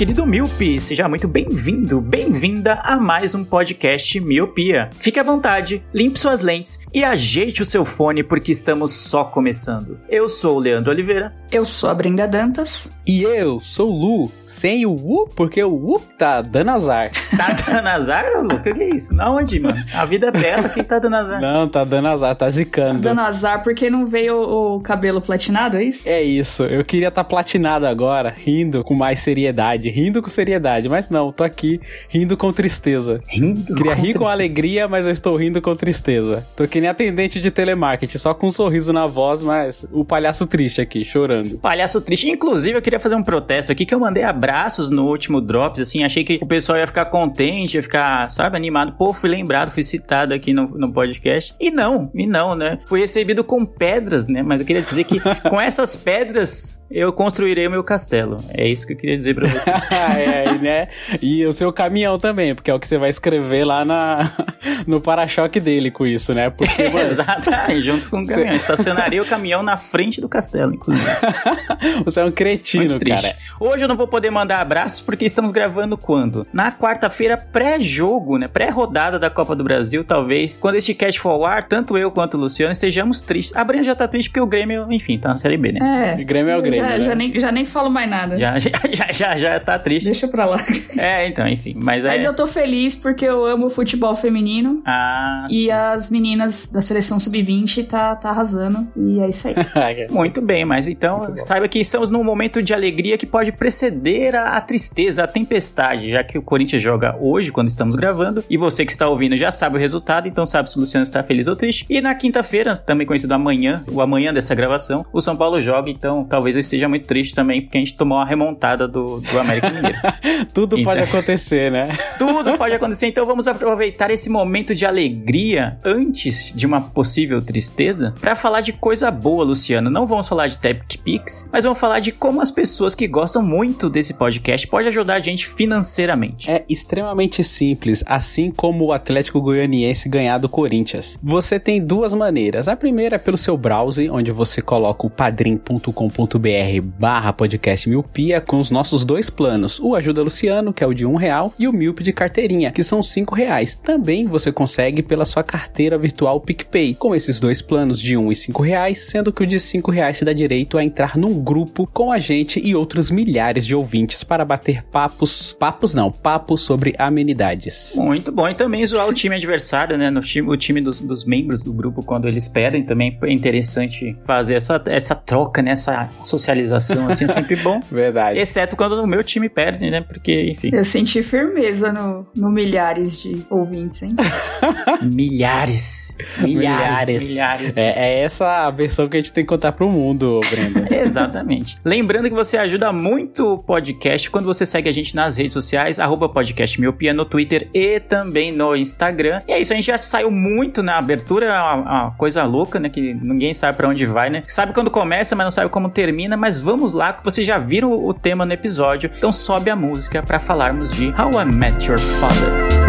querido Miope, seja muito bem-vindo, bem-vinda a mais um podcast Miopia. Fique à vontade, limpe suas lentes e ajeite o seu fone porque estamos só começando. Eu sou o Leandro Oliveira. Eu sou a Brenda Dantas. E eu sou o Lu, sem o U, porque o U tá dando azar. Tá dando azar, Lu? O que é isso? Na onde, mano? A vida é bela, quem tá dando azar? Não, tá dando azar, tá zicando. Dando azar porque não veio o, o cabelo platinado, é isso? É isso, eu queria estar tá platinado agora, rindo com mais seriedade, rindo com seriedade, mas não, tô aqui rindo com tristeza. Rindo? Queria rir com alegria, mas eu estou rindo com tristeza. Tô que nem atendente de telemarketing, só com um sorriso na voz, mas o palhaço triste aqui, chorando. Palhaço triste. Inclusive, eu queria fazer um protesto aqui que eu mandei abraços no último Drops, assim, achei que o pessoal ia ficar contente, ia ficar, sabe, animado. Pô, fui lembrado, fui citado aqui no, no podcast. E não, e não, né? Fui recebido com pedras, né? Mas eu queria dizer que com essas pedras eu construirei o meu castelo. É isso que eu queria dizer pra você. é, né? E o seu caminhão também, porque é o que você vai escrever lá na, no para-choque dele com isso, né? Porque, mano, Exato, Ah, junto com o caminhão. Estacionaria o caminhão na frente do castelo, inclusive. você é um cretino, cara. Hoje eu não vou poder mandar abraços porque estamos gravando quando? Na quarta-feira, pré-jogo, né? Pré-rodada da Copa do Brasil, talvez. Quando este cast for ao ar, tanto eu quanto o Luciano estejamos tristes. A Brenda já tá triste porque o Grêmio, enfim, tá na Série B, né? É. O Grêmio é o Grêmio, Já, né? já nem, já nem falo mais nada. Já, já, já, já, já tá triste. Deixa pra lá. É, então, enfim. Mas, Mas é... eu tô feliz porque eu amo o futebol feminino. Ah, E as meninas da seleção sub-20 tá, tá arrasando. E é isso aí. Muito bem, mas então saiba que estamos num momento de alegria que pode preceder a, a tristeza, a tempestade, já que o Corinthians joga hoje, quando estamos gravando, e você que está ouvindo já sabe o resultado, então sabe se o Luciano está feliz ou triste. E na quinta-feira, também conhecido amanhã, o amanhã dessa gravação, o São Paulo joga, então talvez eu esteja muito triste também, porque a gente tomou uma remontada do, do América Mineiro. Tudo Então. pode acontecer, né? Tudo pode acontecer, então vamos aproveitar esse momento de alegria antes de uma possível tristeza para falar de coisa boa, Luciano. Não vamos falar de TechPix, mas vamos falar de como as pessoas que gostam muito desse podcast podem ajudar a gente financeiramente. É extremamente simples, assim como o Atlético Goianiense ganhar do Corinthians. Você tem duas maneiras. A primeira é pelo seu browser, onde você coloca o padrim.com.br barra podcast miopia com os nossos dois planos. O Ajuda Luciano, que é o de um real, e o Milp de carteirinha, que são cinco reais. Também você consegue pela sua carteira virtual PicPay, com esses dois planos de um e cinco reais, sendo que o de cinco reais te dá direito a entrar num grupo com a gente e outros milhares de ouvintes para bater papos, papos não, papos sobre amenidades. Muito bom. E também zoar o time adversário, né? No time, o time dos, dos membros do grupo, quando eles pedem, também é interessante fazer essa, essa troca, né? Essa socialização, assim, é sempre bom. Verdade. Exceto quando o meu time perde, né? Porque, enfim. Eu senti firmeza no, no milhares de ouvintes, hein? Milhares. Milhares. Milhares. É, é essa a versão que a gente tem que contar pro mundo, Brenda. Exatamente. Lembrando que você ajuda muito o podcast quando você segue a gente nas redes sociais, arroba podcast miopia no Twitter e também no Instagram. E é isso, a gente já saiu muito na abertura, é uma, uma coisa louca, né? Que ninguém sabe pra onde vai, né? Sabe quando começa, mas não sabe como termina. Mas vamos lá, que vocês já viram o tema no episódio. Então sobe a música pra falarmos de How I Met Your Father.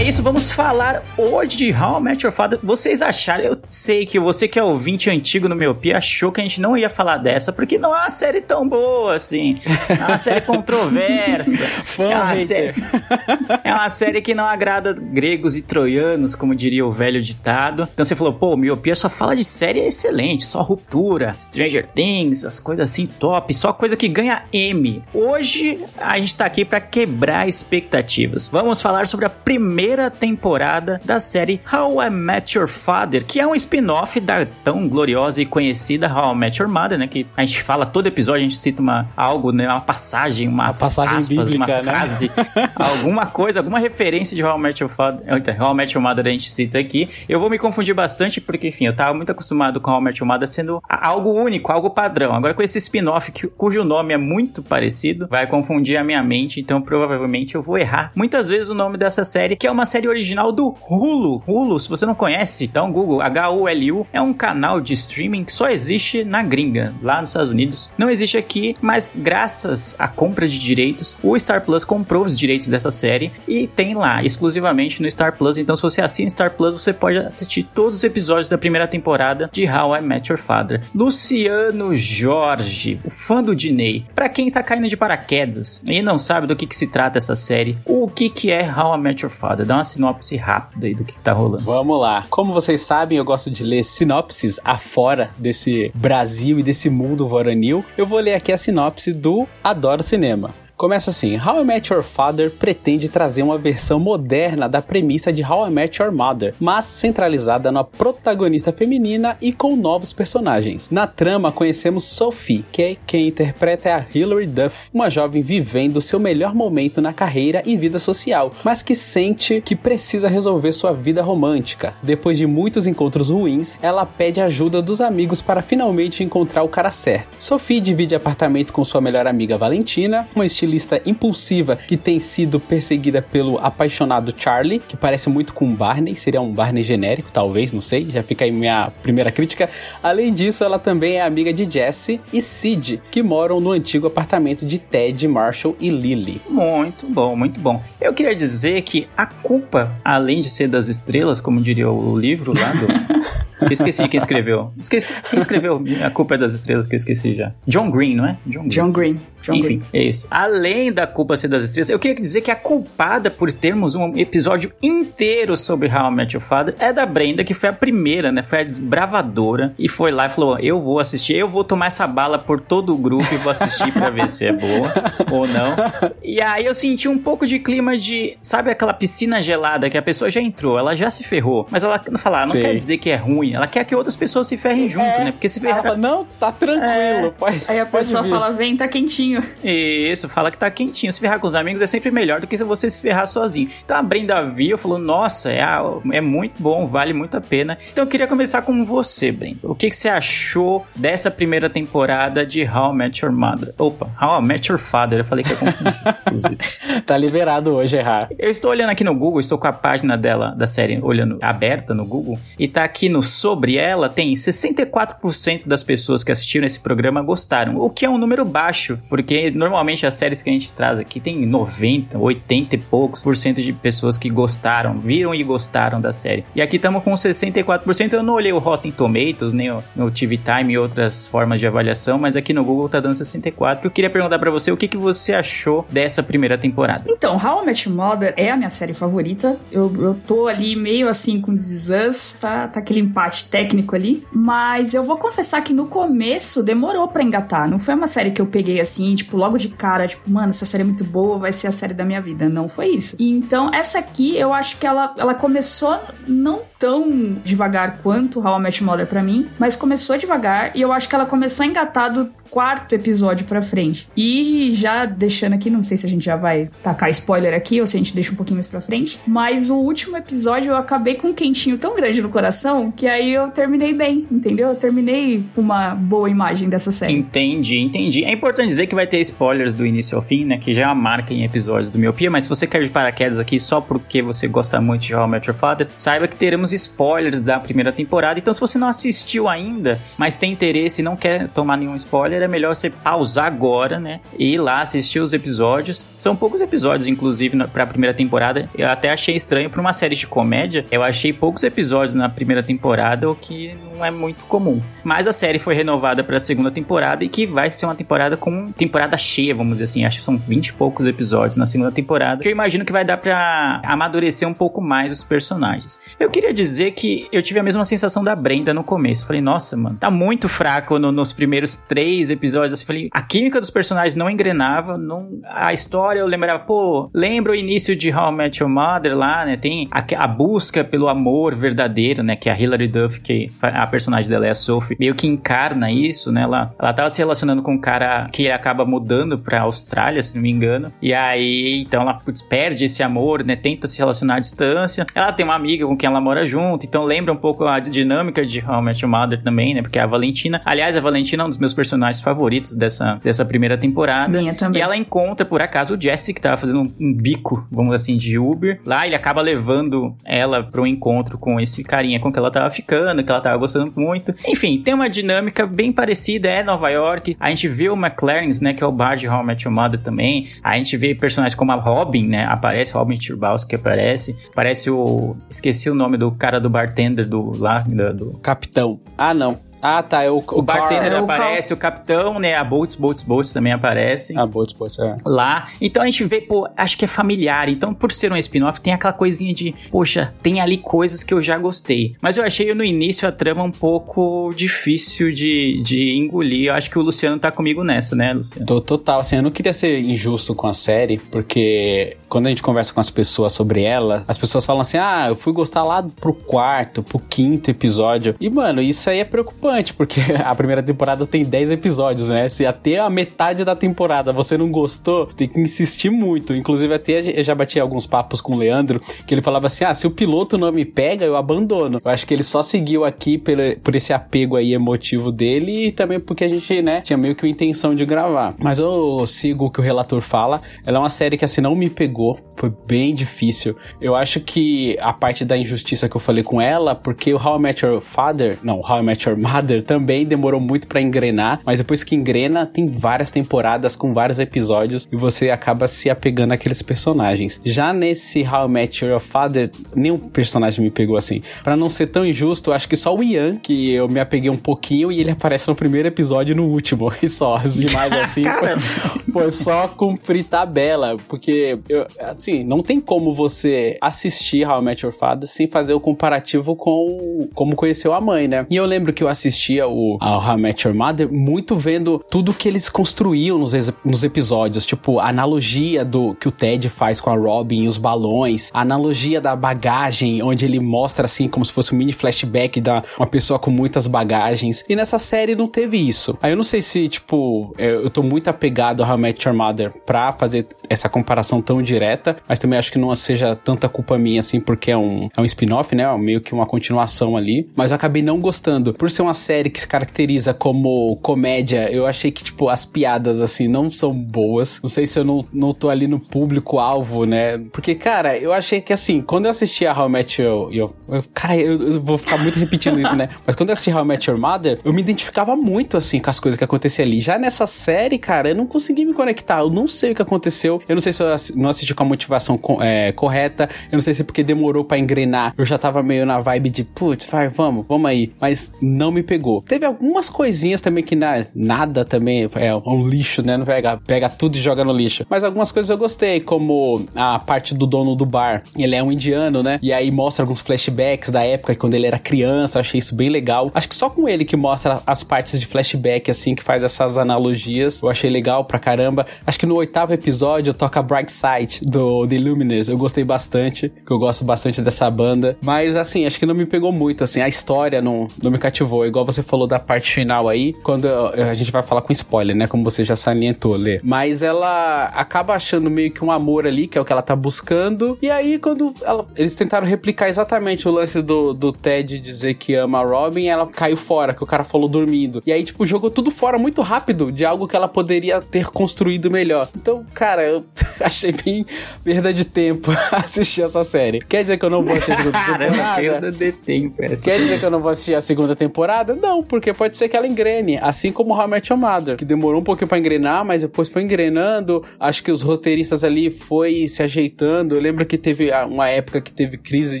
Isso, vamos falar hoje de How I Met Your Father. Vocês acharam, eu sei que você que é ouvinte antigo no meu Pia achou que a gente não ia falar dessa, porque não é uma série tão boa assim. É uma série controversa. Fã é, uma série, é uma série que não agrada gregos e troianos, como diria o velho ditado. Então você falou, pô, Miopia só fala de série excelente, só ruptura, Stranger Things, as coisas assim top, só coisa que ganha M. Hoje a gente tá aqui pra quebrar expectativas. Vamos falar sobre a primeira temporada da série How I Met Your Father, que é um spin-off da tão gloriosa e conhecida How I Met Your Mother, né? Que a gente fala todo episódio, a gente cita uma, algo, né? Uma passagem, uma, Uma passagem aspas, bíblica, uma né? frase, alguma coisa, alguma referência de How I Met Your Father, eita, How I Met Your Mother a gente cita aqui. Eu vou me confundir bastante porque, enfim, eu tava muito acostumado com How I Met Your Mother sendo algo único, algo padrão. Agora com esse spin-off cujo nome é muito parecido, vai confundir a minha mente, então provavelmente eu vou errar muitas vezes o nome dessa série, que é uma série original do Hulu. Hulu, se você não conhece, então Google, H-U-L-U, é um canal de streaming que só existe na gringa, lá nos Estados Unidos. Não existe aqui, mas graças à compra de direitos, o Star Plus comprou os direitos dessa série e tem lá exclusivamente no Star Plus. Então, se você assina Star Plus, você pode assistir todos os episódios da primeira temporada de How I Met Your Father. Luciano Jorge, o fã do Diney. Pra quem tá caindo de paraquedas e não sabe do que, que se trata essa série, o que, que é How I Met Your Father? Dá uma sinopse rápida aí do que, que tá rolando. Vamos lá. Como vocês sabem, eu gosto de ler sinopses afora desse Brasil e desse mundo voranil. Eu vou ler aqui a sinopse do Adoro Cinema. Começa assim: How I Met Your Father pretende trazer uma versão moderna da premissa de How I Met Your Mother, mas centralizada na protagonista feminina e com novos personagens. Na trama, conhecemos Sophie, que quem interpreta é a Hilary Duff, uma jovem vivendo seu melhor momento na carreira e vida social, mas que sente que precisa resolver sua vida romântica. Depois de muitos encontros ruins, ela pede ajuda dos amigos para finalmente encontrar o cara certo. Sophie divide apartamento com sua melhor amiga Valentina, uma estilista impulsiva que tem sido perseguida pelo apaixonado Charlie, que parece muito com Barney, seria um Barney genérico, talvez, não sei, já fica aí minha primeira crítica. Além disso, ela também é amiga de Jesse e Sid, que moram no antigo apartamento de Ted, Marshall e Lily. Muito bom, muito bom. Eu queria dizer que a culpa, além de ser das estrelas, como diria o livro lá do. Eu esqueci quem escreveu. Esqueci quem escreveu A Culpa é das Estrelas, que eu esqueci já. John Green, não é? John Green. John Enfim, Green. é isso. Além da culpa ser das estrelas, eu queria dizer que a culpada por termos um episódio inteiro sobre How I Met Your Father é da Brenda, que foi a primeira, né? Foi a desbravadora e foi lá e falou: Eu vou assistir, eu vou tomar essa bala por todo o grupo e vou assistir pra ver se é boa ou não. E aí eu senti um pouco de clima de, sabe aquela piscina gelada que a pessoa já entrou, ela já se ferrou, mas ela não fala, ah, não Sei. quer dizer que é ruim, ela quer que outras pessoas se ferrem junto, né? Porque se Ela ferrar. fala, não, tá tranquilo, pode Aí a pessoa vir." fala, vem, tá quentinho. Isso, fala que tá quentinho. Se ferrar com os amigos é sempre melhor do que se você se ferrar sozinho. Então a Brenda viu, falou: Nossa, é, a- é muito bom, vale muito a pena. Então eu queria começar com você, Brenda. O que, que você achou dessa primeira temporada de How I Met Your Mother? Opa, How I Met Your Father. Eu falei que é confuso. Tá liberado hoje errar. Eu estou olhando aqui no Google, estou com a página dela, da série, olhando aberta no Google, e tá aqui no Sobre Ela, tem 64% das pessoas que assistiram esse programa gostaram, o que é um número baixo, porque normalmente as séries que a gente traz aqui tem 90, 80 e poucos por cento de pessoas que gostaram, viram e gostaram da série. E aqui estamos com 64%, eu não olhei o Rotten Tomatoes, nem o, o TV Time e outras formas de avaliação, mas aqui no Google tá dando 64%. Eu queria perguntar pra você o que, que você achou dessa primeira temporada. Então, How I Met Mother é a minha série favorita. Eu, eu tô ali meio assim com This tá, tá aquele empate técnico ali. Mas eu vou confessar que no começo demorou pra engatar. Não foi uma série que eu peguei assim, tipo, logo de cara, tipo, mano, essa série é muito boa, vai ser a série da minha vida. Não foi isso. Então, essa aqui, eu acho que ela, ela começou não tão devagar quanto How I Met Mother pra mim, mas começou devagar e eu acho que ela começou a engatar do quarto episódio pra frente. E já deixando aqui, não sei se a gente já vai tacar spoiler aqui ou se a gente deixa um pouquinho mais pra frente, mas o último episódio eu acabei com um quentinho tão grande no coração que aí eu terminei bem, entendeu? Eu terminei com uma boa imagem dessa série. Entendi, entendi. É importante dizer que vai ter spoilers do início ao fim, né? Que já é uma marca em episódios do Miopia, mas se você quer de paraquedas aqui só porque você gosta muito de How I Met Your Father, saiba que teremos spoilers da primeira temporada. Então, se você não assistiu ainda, mas tem interesse e não quer tomar nenhum spoiler, é melhor você pausar agora, né? E ir lá assistir os episódios. São poucos episódios, inclusive, na- pra primeira temporada. Eu até achei estranho pra uma série de comédia. Eu achei poucos episódios na primeira temporada temporada, o que não é muito comum. Mas a série foi renovada para a segunda temporada e que vai ser uma temporada com temporada cheia, vamos dizer assim. Acho que são 20 e poucos episódios na segunda temporada, que eu imagino que vai dar para amadurecer um pouco mais os personagens. Eu queria dizer que eu tive a mesma sensação da Brenda no começo. Falei, nossa, mano, tá muito fraco no, nos primeiros três episódios. Assim, falei, a química dos personagens não engrenava, não, a história eu lembrava, pô, lembra o início de How I Met Your Mother lá, né? Tem a, a busca pelo amor verdadeiro, né? Que a Hilary Duff, que a personagem dela é a Sophie, meio que encarna isso, né? Ela, ela tava se relacionando com um cara que acaba mudando pra Austrália, se não me engano. E aí, então ela putz, perde esse amor, né? Tenta se relacionar à distância. Ela tem uma amiga com quem ela mora junto, então lembra um pouco a dinâmica de How I Met Your Mother também, né? Porque é a Valentina. Aliás, a Valentina é um dos meus personagens favoritos dessa, dessa primeira temporada. Minha também. E ela encontra, por acaso, o Jesse, que tava fazendo um, um bico, vamos assim, de Uber. Lá ele acaba levando ela para um encontro com esse carinha com que ela tava ficando, que ela tava gostando muito. Enfim, tem uma dinâmica bem parecida, é Nova York. A gente vê o McLaren, né, que é o bar de How I Met Your Mother também. A gente vê personagens como a Robin, né, aparece, Robin Turbowski aparece. Aparece o... esqueci o nome do cara do bartender do lá, do... do... Capitão. Ah, não. Ah, tá. É o, O bartender É o aparece, o capitão, né? A Boltz, Boltz, Boltz também aparecem. Ah, boa, boa, é. Lá. Então a gente vê, pô, acho que é familiar. Então, por ser um spin-off, tem aquela coisinha de, poxa, tem ali coisas que eu já gostei. Mas eu achei no início a trama um pouco difícil de, de engolir. Eu acho que o Luciano tá comigo nessa, né, Luciano? Tô total, assim, eu não queria ser injusto com a série, porque quando a gente conversa com as pessoas sobre ela, as pessoas falam assim: ah, eu fui gostar lá pro quarto, pro quinto episódio. E, mano, isso aí é preocupante, porque a primeira temporada tem 10 episódios, né? Se até a metade da temporada você não gostou, você tem que insistir muito. Inclusive, até eu já bati alguns papos com o Leandro, que ele falava assim: ah, se o piloto não me pega, eu abandono. Eu acho que ele só seguiu aqui pelo, por esse apego aí emotivo dele e também porque a gente, né, tinha meio que uma intenção de gravar. Mas eu sigo o que o relator fala. Ela é uma série que, assim, não me pegou. Foi bem difícil. Eu acho que a parte da injustiça que eu falei com ela, porque o How I Met Your Father, não, How I Met Your Mother também demorou muito pra engrenar, mas depois que engrena, tem várias temporadas com vários episódios e você acaba se apegando àqueles personagens. Já nesse How I Met Your Father, nenhum personagem me pegou assim. Pra não ser tão injusto, acho que só o Ian, que eu me apeguei um pouquinho e ele aparece no primeiro episódio e no último. E só, os demais assim foi, foi só cumprir tabela, porque eu, assim, não tem como você assistir How I Met Your Father sem fazer o comparativo com como conheceu a mãe, né? E eu lembro que eu assistia o How I Met Your Mother muito vendo tudo que eles construíam nos, nos episódios, tipo a analogia do que o Ted faz com a Robin e os balões, a analogia da bagagem, onde ele mostra assim como se fosse um mini flashback da uma pessoa com muitas bagagens. E nessa série não teve isso. Aí eu não sei se, tipo, eu eu tô muito apegado a How I Met Your Mother pra fazer essa comparação tão direta, mas também acho que não seja tanta culpa minha assim, porque é um, é um spin-off, né? Meio que uma continuação ali. Mas eu acabei não gostando. Por ser uma série que se caracteriza como comédia, eu achei que, tipo, as piadas, assim, não são boas. Não sei se eu não, não tô ali no público-alvo, né? Porque, cara, eu achei que, assim, quando eu assisti a How I Met Your... Your eu, cara, eu, eu vou ficar muito repetindo isso, né? Mas quando eu assisti How I Met Your Mother, eu me identificava muito, assim, com as coisas que aconteciam ali. Já nessa série, cara, eu não consegui me conectar. Eu não sei o que aconteceu. Eu não sei se eu não assisti com a motivação é, correta. Eu não sei se porque demorou pra engrenar. Eu já tava meio na vibe de, putz, vai, vamos, vamos aí. Mas não me pegou. Teve algumas coisinhas também que na, nada também é um lixo, né? Não pega, pega tudo e joga no lixo. Mas algumas coisas eu gostei, como a parte do dono do bar. Ele é um indiano, né? E aí mostra alguns flashbacks da época quando ele era criança. Achei isso bem legal. Acho que só com ele que mostra as partes de flashback, assim, que faz essas analogias. Eu achei legal pra caramba. Acho que no oitavo episódio toca Bright Side do The Luminers. Eu gostei bastante, que eu gosto bastante dessa banda. Mas, assim, acho que não me pegou muito, assim. A história não, não me cativou. Igual você falou da parte final aí, quando a gente vai falar com spoiler, né? Como você já salientou, Lê. Mas ela acaba achando meio que um amor ali, que é o que ela tá buscando. E aí, quando ela- eles tentaram replicar exatamente o lance do, do Ted dizer que ama a Robin, ela caiu fora, que o cara falou dormindo. E aí, tipo, jogou tudo fora muito rápido de algo que ela poderia ter construído melhor. Então, cara, eu achei bem perda de tempo assistir essa série. Quer dizer que eu não vou assistir a segunda temporada? perda de tempo essa. Quer dizer que eu não vou assistir a segunda temporada? Piada. Não, porque pode ser que ela engrene, assim como How I Met Your Mother, que demorou um pouquinho pra engrenar, mas depois foi engrenando. Acho que os roteiristas ali foi se ajeitando. Eu lembro que teve ah, uma época que teve crise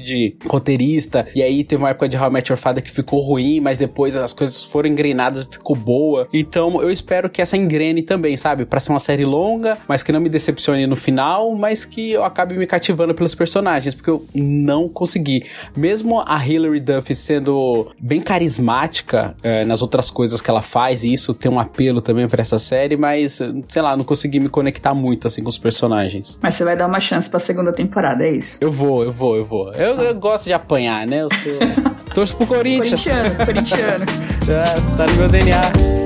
de roteirista, e aí teve uma época de How I Met Your Father que ficou ruim, mas depois as coisas foram engrenadas e ficou boa. Então eu espero que essa engrene também, sabe? Pra ser uma série longa, mas que não me decepcione no final, mas que eu acabe me cativando pelos personagens, porque eu não consegui. Mesmo a Hilary Duff sendo bem carismática é, nas outras coisas que ela faz, e isso tem um apelo também para essa série, mas sei lá, não consegui me conectar muito assim com os personagens. Mas você vai dar uma chance pra segunda temporada, é isso? Eu vou, eu vou, eu vou. Eu, eu gosto de apanhar, né? Eu sou. Torço pro Corinthians. Corintiano, corintiano. É, tá no meu DNA.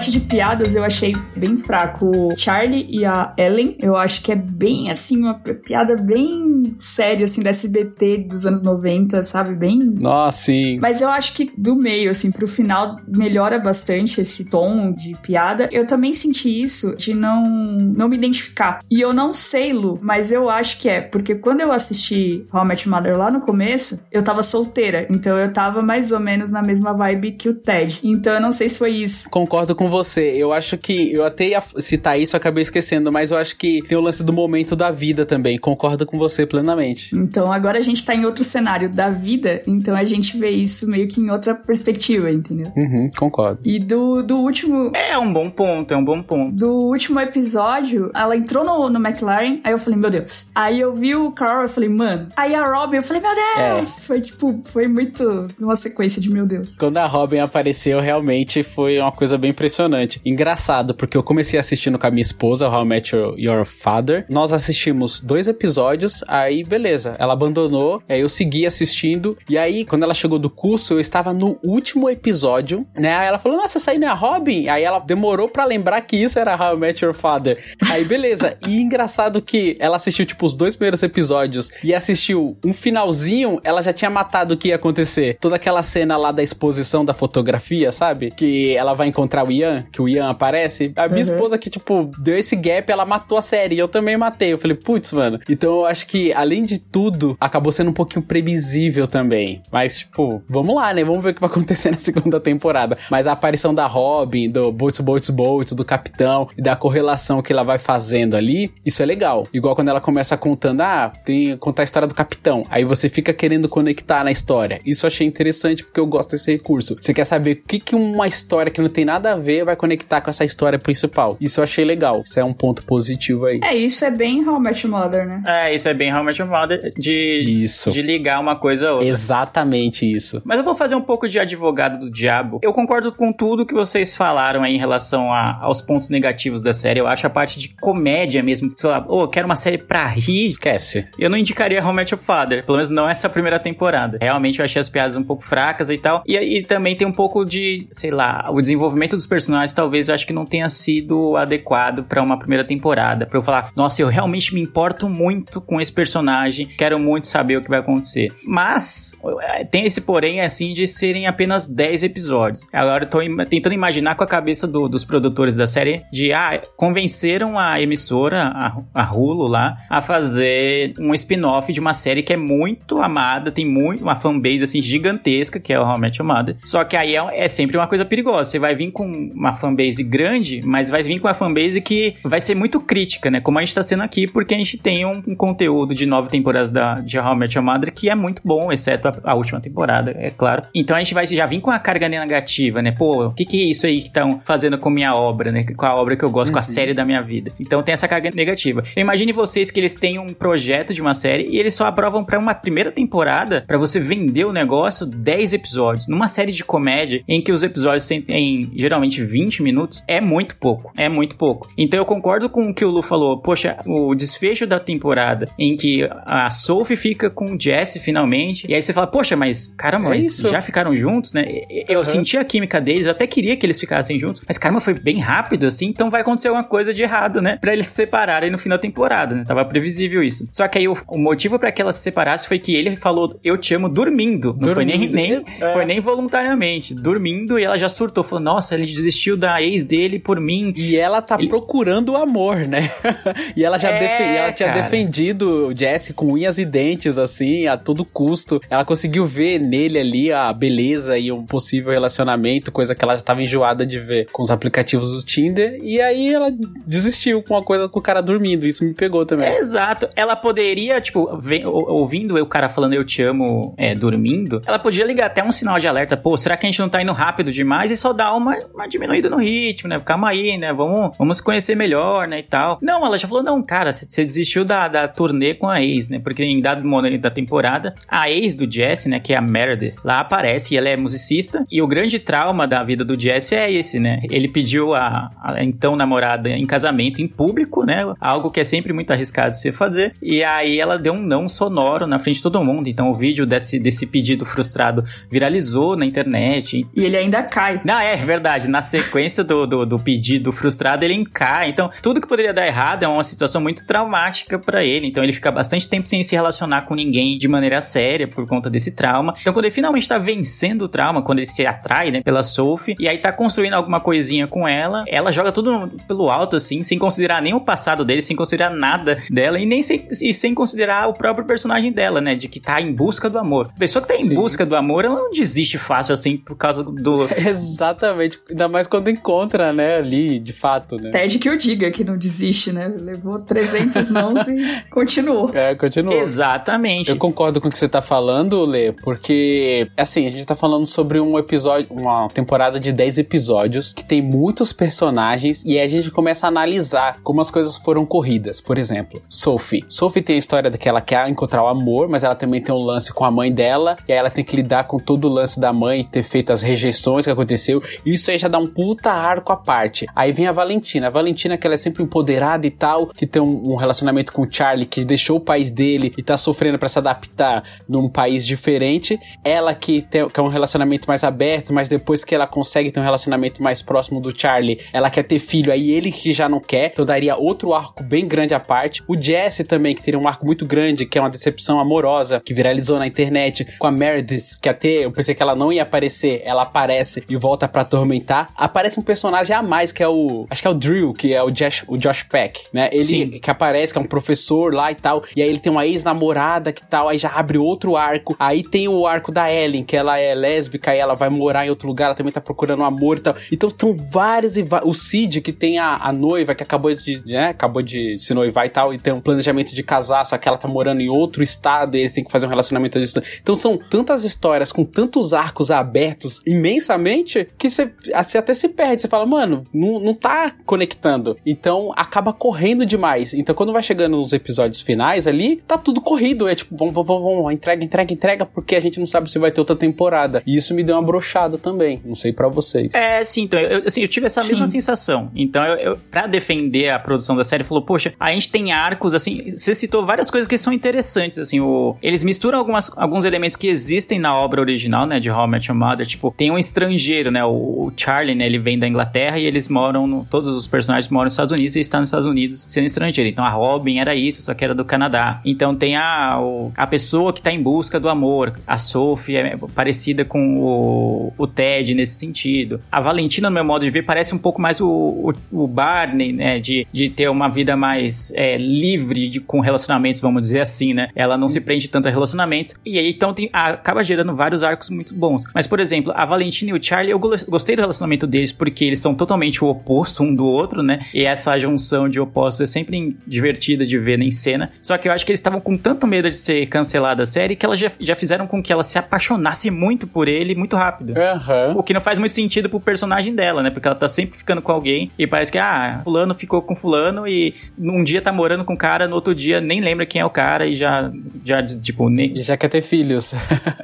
Parte de piadas eu achei bem fraco. O Charlie e a Ellen, eu acho que é bem assim, uma piada bem séria, assim, da SBT dos anos 90, sabe? Bem. Nossa, sim. Mas eu acho que do meio, assim, pro final, melhora bastante esse tom de piada. Eu também senti isso de não, não me identificar. E eu não sei, Lu, mas eu acho que é, porque quando eu assisti How I Met Mother lá no começo, eu tava solteira. Então eu tava mais ou menos na mesma vibe que o Ted. Então eu não sei se foi isso. Concordo com você. Eu acho que eu até ia citar isso, acabei esquecendo, mas eu acho que tem o lance do momento da vida também. Concordo com você plenamente. Então agora a gente tá em outro cenário da vida, então a gente vê isso meio que em outra perspectiva, entendeu? Uhum, concordo. E do, do último. É um bom ponto, é um bom ponto. Do último episódio, ela entrou no, no McLaren, aí eu falei, meu Deus. Aí eu vi o Carl, eu falei, mano. Aí a Robin, eu falei, meu Deus! Foi tipo, foi muito uma sequência de meu Deus. Quando a Robin apareceu, realmente foi uma coisa bem impressionante. Engraçado, porque eu comecei assistindo com a minha esposa, How I Met Your, Your Father. Nós assistimos dois episódios, aí beleza, ela abandonou, aí eu segui assistindo. E aí, quando ela chegou do curso, eu estava no último episódio, né? Aí ela falou: Nossa, essa aí não é a Robin? Aí ela demorou pra lembrar que isso era How I Met Your Father. Aí beleza. E engraçado que ela assistiu, tipo, os dois primeiros episódios e assistiu um finalzinho, ela já tinha matado o que ia acontecer. Toda aquela cena lá da exposição da fotografia, sabe? Que ela vai encontrar o Ian, que o Ian aparece. A minha Uhum. esposa que, tipo, deu esse gap, ela matou a série. E eu também matei. Eu falei, putz, mano. Então eu acho que, além de tudo, acabou sendo um pouquinho previsível também. Mas, tipo, vamos lá, né? Vamos ver o que vai acontecer na segunda temporada. Mas a aparição da Robin, do Boltz, Boltz, Boltz, do Capitão e da correlação que ela vai fazendo ali, isso é legal. Igual quando ela começa contando, ah, tem contar a história do Capitão. Aí você fica querendo conectar na história. Isso eu achei interessante porque eu gosto desse recurso. Você quer saber o que, que uma história que não tem nada a ver vai conectar com essa história principal. Isso eu achei legal. Isso é um ponto positivo aí. É, isso é bem How Your Mother, né? É, isso é bem How Your Mother de, Isso. de ligar uma coisa a outra. Exatamente isso. Mas eu vou fazer um pouco de advogado do diabo. Eu concordo com tudo que vocês falaram aí em relação a- aos pontos negativos da série. Eu acho a parte de comédia mesmo. Sei lá, oh, eu quero uma série pra rir. Esquece. Eu não indicaria How Your Father, pelo menos não essa primeira temporada. Realmente eu achei as piadas um pouco fracas e tal. E aí também tem um pouco de, sei lá, o desenvolvimento dos personagens talvez eu acho que não tenha sido adequado pra uma primeira temporada. Pra eu falar, nossa, eu realmente me importo muito com esse personagem, quero muito saber o que vai acontecer. Mas eh, tem esse porém assim de serem apenas 10 episódios. Agora eu tô im- tentando imaginar com a cabeça do- dos produtores da série de ah, convenceram a emissora, a, a Hulu lá, a fazer um spin-off de uma série que é muito amada, tem muito uma fanbase assim gigantesca, que é o Your Mother. Só que aí é, é sempre uma coisa perigosa. Você vai vir com uma fanbase grande, mas vai vir com uma fanbase que vai ser muito crítica, né? Como a gente tá sendo aqui, porque a gente tem um, um conteúdo de nove temporadas da, de How I Met Your Mother que é muito bom, exceto a, a última temporada, é claro. Então a gente vai já vir com a carga negativa, né? Pô, o que, que é isso aí que estão fazendo com minha obra, né? Com a obra que eu gosto, com a série da minha vida. Então tem essa carga negativa. Então, imagine vocês que eles têm um projeto de uma série e eles só aprovam pra uma primeira temporada pra você vender o negócio 10 episódios. Numa série de comédia em que os episódios têm geralmente 20 minutos, é muito pouco. É muito pouco. Então eu concordo com o que o Lu falou. Poxa, o desfecho da temporada em que a Sophie fica com o Jesse finalmente, e aí você fala, poxa, mas caramba, É mas já ficaram juntos, né? Eu Uhum. senti a química deles, eu até queria que eles ficassem juntos, mas caramba, foi bem rápido assim, então vai acontecer alguma coisa de errado, né? Pra eles se separarem no fim da temporada, né? Tava previsível isso. Só que aí o, o motivo pra que ela se separasse foi que ele falou, eu te amo dormindo. Não foi nem, nem, É. foi nem voluntariamente. Dormindo e ela já surtou, falou, nossa, ele desistiu da ex dele por mim. E ela tá Ele- procurando o amor, né? e ela já É, defe- e ela tinha cara. defendido o Jesse com unhas e dentes, assim, a todo custo. Ela conseguiu ver nele ali a beleza e um possível relacionamento, coisa que ela já tava enjoada de ver com os aplicativos do Tinder. E aí ela desistiu com uma coisa com o cara dormindo. Isso me pegou também. Exato. Ela poderia, tipo, ouvindo o cara falando eu te amo é, dormindo, ela podia ligar até um sinal de alerta. Pô, será que a gente não tá indo rápido demais? E só dar uma, uma diminuída no ritmo, né? Calma aí, né? Vamos, vamos se conhecer melhor, né? E tal. Não, ela já falou, não, cara, você desistiu da, da turnê com a ex, né? Porque em dado momento da temporada, a ex do Jesse, né? Que é a Meredith, lá aparece e ela é musicista. E o grande trauma da vida do Jesse é esse, né? Ele pediu a, a então namorada em casamento em público, né? Algo que é sempre muito arriscado de se fazer. E aí ela deu um não sonoro na frente de todo mundo. Então o vídeo desse, desse pedido frustrado viralizou na internet. E ele ainda cai. Não, é verdade. Na sequência do, do, do pedido frustrado, ele encai. Então, tudo que poderia dar errado é uma situação muito traumática pra ele. Então, ele fica bastante tempo sem se relacionar com ninguém de maneira séria por conta desse trauma. Então, quando ele finalmente tá vencendo o trauma, quando ele se atrai, né, pela Sophie, e aí tá construindo alguma coisinha com ela, ela joga tudo pelo alto, assim, sem considerar nem o passado dele, sem considerar nada dela e nem sem, e sem considerar o próprio personagem dela, né, de que tá em busca do amor. A pessoa que tá em Sim. busca do amor, ela não desiste fácil, assim, por causa do, Exatamente. Ainda mais quando encontra, né, ali, de fato, né? Ted que eu diga que não desiste, né? Levou 300 nãos e continuou. É, continua. Exatamente. Eu concordo com o que você tá falando, Lê, porque, assim, a gente tá falando sobre um episódio, uma temporada de 10 episódios que tem muitos personagens e aí a gente começa a analisar como as coisas foram corridas. Por exemplo, Sophie. Sophie tem a história de que ela quer encontrar o amor, mas ela também tem um lance com a mãe dela e aí ela tem que lidar com todo o lance da mãe ter feito as rejeições que aconteceu. Isso aí já dá um puta arco à parte. Aí vem a Valentina. A Valentina, que ela é sempre empoderada e tal, que tem um, um relacionamento com o Charlie, que deixou o país dele e tá sofrendo pra se adaptar num país diferente. Ela que tem que é um relacionamento mais aberto, mas depois que ela consegue ter um relacionamento mais próximo do Charlie, ela quer ter filho, aí ele que já não quer, então daria outro arco bem grande à parte. O Jesse também, que teria um arco muito grande, que é uma decepção amorosa, que viralizou na internet, com a Meredith, que até eu pensei que ela não ia aparecer, ela aparece e volta pra atormentar. Aparece um personagem a mais, que é o. Acho que é o Drill, que é o Josh, o Josh Peck, né? Ele Sim. que aparece, que é um professor lá e tal. E aí ele tem uma ex-namorada que tal, aí já abre outro arco. Aí tem o arco da Ellen, que ela é lésbica e ela vai morar em outro lugar, ela também tá procurando amor e tal. Então são vários e O Cid, que tem a, a noiva que acabou de, né, acabou de se noivar e tal, e tem um planejamento de casar, só que ela tá morando em outro estado e eles têm que fazer um relacionamento à distância. Então são tantas histórias com tantos arcos abertos imensamente que você você até se perde. Você fala, mano, não, não tá conectando. Então acaba correndo demais. Então quando vai chegando nos episódios finais ali, tá tudo corrido. É tipo, vamos, vamos, vamos, entrega, entrega, entrega, porque a gente não sabe se vai ter outra temporada. E isso me deu uma brochada também. Não sei pra vocês. É, sim, então, eu, assim, eu tive essa mesma sensação. Então, eu, eu, pra defender a produção da série, falou, poxa, a gente tem arcos, assim, você citou várias coisas que são interessantes, assim, o, eles misturam algumas, alguns elementos que existem na obra original, né, de How I Met Your Mother, tipo, tem um estrangeiro, né, o, o Charlie, né, ele vem da Inglaterra e eles moram, no, todos os personagens moram nos Estados Unidos e está nos Estados Unidos sendo estrangeiro. Então, a Robin era isso, só que era do Canadá. Então, tem a, o- a pessoa que tá em busca do amor, a Sophie é parecida com o, o Ted nesse sentido. A Valentina, no meu modo de ver, parece um pouco mais o, o, o Barney, né? De, de ter uma vida mais é, livre de, com relacionamentos, vamos dizer assim, né? Ela não se prende tanto a relacionamentos. E aí, então, tem, acaba gerando vários arcos muito bons. Mas, por exemplo, a Valentina e o Charlie, eu go- gostei do relacionamento deles porque eles são totalmente o oposto um do outro, né? E essa junção de opostos é sempre divertida de ver em cena. Só que eu acho que eles estavam com tanto medo de ser cancelada a série que elas já, já fizeram com que ela se apaixonasse muito por ele muito rápido. Aham. O que não faz muito sentido pro personagem dela, né? Porque ela tá sempre ficando com alguém e parece que, ah, fulano ficou com fulano e um dia tá morando com o cara, no outro dia nem lembra quem é o cara e já, já tipo, nem... E já quer ter filhos.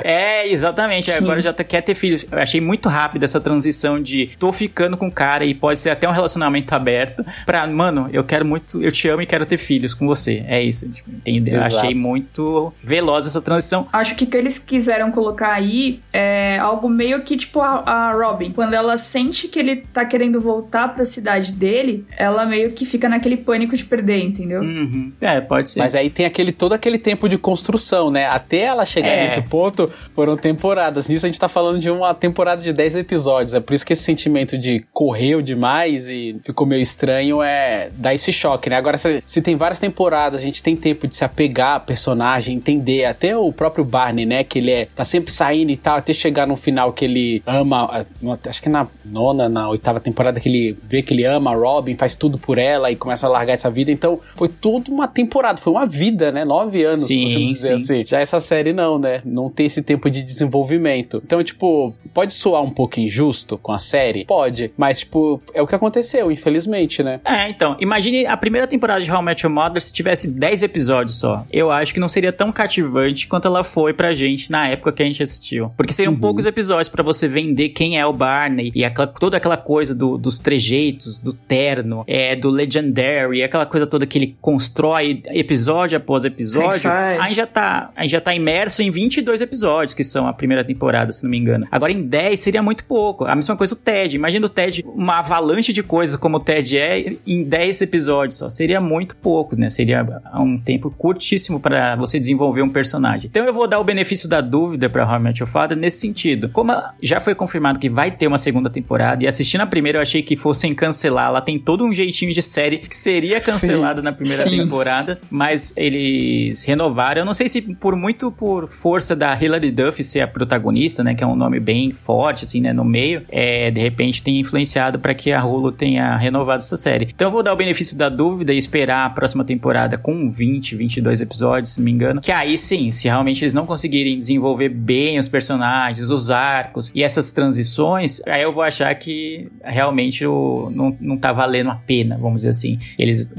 É, exatamente. Sim. Agora já tá- quer ter filhos. Eu achei muito rápido essa transição de de tô ficando com o cara e pode ser até um relacionamento aberto, pra, mano, eu quero muito, eu te amo e quero ter filhos com você. É isso, tipo, entendeu? Exato. Achei muito veloz essa transição. Acho que o que eles quiseram colocar aí é algo meio que tipo a, a Robin. Quando ela sente que ele tá querendo voltar pra cidade dele, ela meio que fica naquele pânico de perder, entendeu? Uhum. É, pode ser. Mas aí tem aquele todo aquele tempo de construção, né? Até ela chegar É. nesse ponto, foram temporadas. Nisso a gente tá falando de uma temporada de 10 episódios. É por isso que esse sentimento de correu demais e ficou meio estranho é dá esse choque, né? Agora, se, se tem várias temporadas, a gente tem tempo de se apegar a personagem, entender. Até o próprio Barney, né? Que ele é, tá sempre saindo e tal, até chegar no final que ele ama. Acho que na nona, na oitava temporada, que ele vê que ele ama a Robin, faz tudo por ela e começa a largar essa vida. Então, foi tudo uma temporada, foi uma vida, né? Nove anos, Sim, podemos dizer sim. assim. Já essa série não, né? Não tem esse tempo de desenvolvimento. Então, tipo, pode soar um pouco injusto com a série? Pode. Mas, tipo, é o que aconteceu, infelizmente, né? É, então, imagine a primeira temporada de How I Met Your Mother se tivesse 10 episódios só. Eu acho que não seria tão cativante quanto ela foi pra gente na época que a gente assistiu. Porque seriam Uhum. poucos episódios pra você vender quem é o Barney e aquela- toda aquela coisa do- dos trejeitos, do terno, é, do Legendary, aquela coisa toda que ele constrói episódio após episódio. Aí já tá, aí já tá imerso em 22 episódios, que são a primeira temporada, se não me engano. Agora em 10 seria muito pouco. A mesma coisa o Ted. Imagina o Ted, uma avalanche de coisas como o Ted é, em 10 episódios só. Seria muito pouco, né? Seria um tempo curtíssimo para você desenvolver um personagem. Então eu vou dar o benefício da dúvida pra How I Met Your Father nesse sentido. Como já foi confirmado que vai ter uma segunda temporada, e assistindo a primeira eu achei que fossem cancelar. Ela tem todo um jeitinho de série que seria cancelada na primeira Sim. temporada, mas eles renovaram. Eu não sei se por muito por força da Hilary Duff ser a protagonista, né, que é um nome bem forte assim, né, no meio, é, de repente tem influenciado para que a Hulu tenha renovado essa série. Então eu vou dar o benefício da dúvida e esperar a próxima temporada com 20, 22 episódios, se não me engano, que aí sim, se realmente eles não conseguirem desenvolver bem os personagens, os arcos e essas transições, aí eu vou achar que realmente o, não, não tá valendo a pena, vamos dizer assim. Eles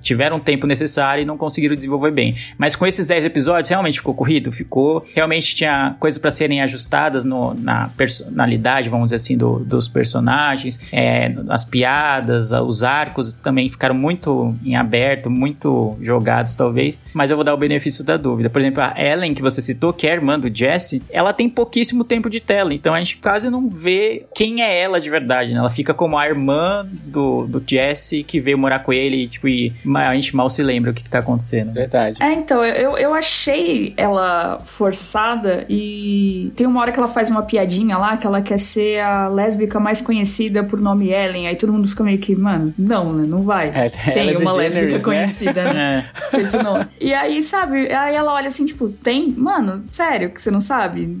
tiveram o tempo necessário e não conseguiram desenvolver bem. Mas com esses 10 episódios, realmente ficou corrido? Ficou. Realmente tinha coisas para serem ajustadas no- na personalidade, vamos dizer assim, do- dos personagens, é, as piadas, os arcos também ficaram muito em aberto, muito jogados, talvez. Mas eu vou dar o benefício da dúvida. Por exemplo, a Ellen, que você citou, que é a irmã do Jesse, ela tem pouquíssimo tempo de tela, então a gente quase não vê quem é ela de verdade, né? Ela fica como a irmã do, do Jesse que veio morar com ele e, tipo, e a gente mal se lembra o que, que tá acontecendo. Verdade. É, então, eu, eu achei ela forçada e tem uma hora que ela faz uma piadinha lá que ela quer ser a lésbica mais conhecida por nome Ellen. Aí todo mundo fica meio que, mano, não, né? Não vai. É, tem ela é uma DeGeneres, lésbica né? conhecida, né? É. Esse nome. E aí, sabe? Aí ela olha assim, tipo, tem? Mano, sério que você não sabe?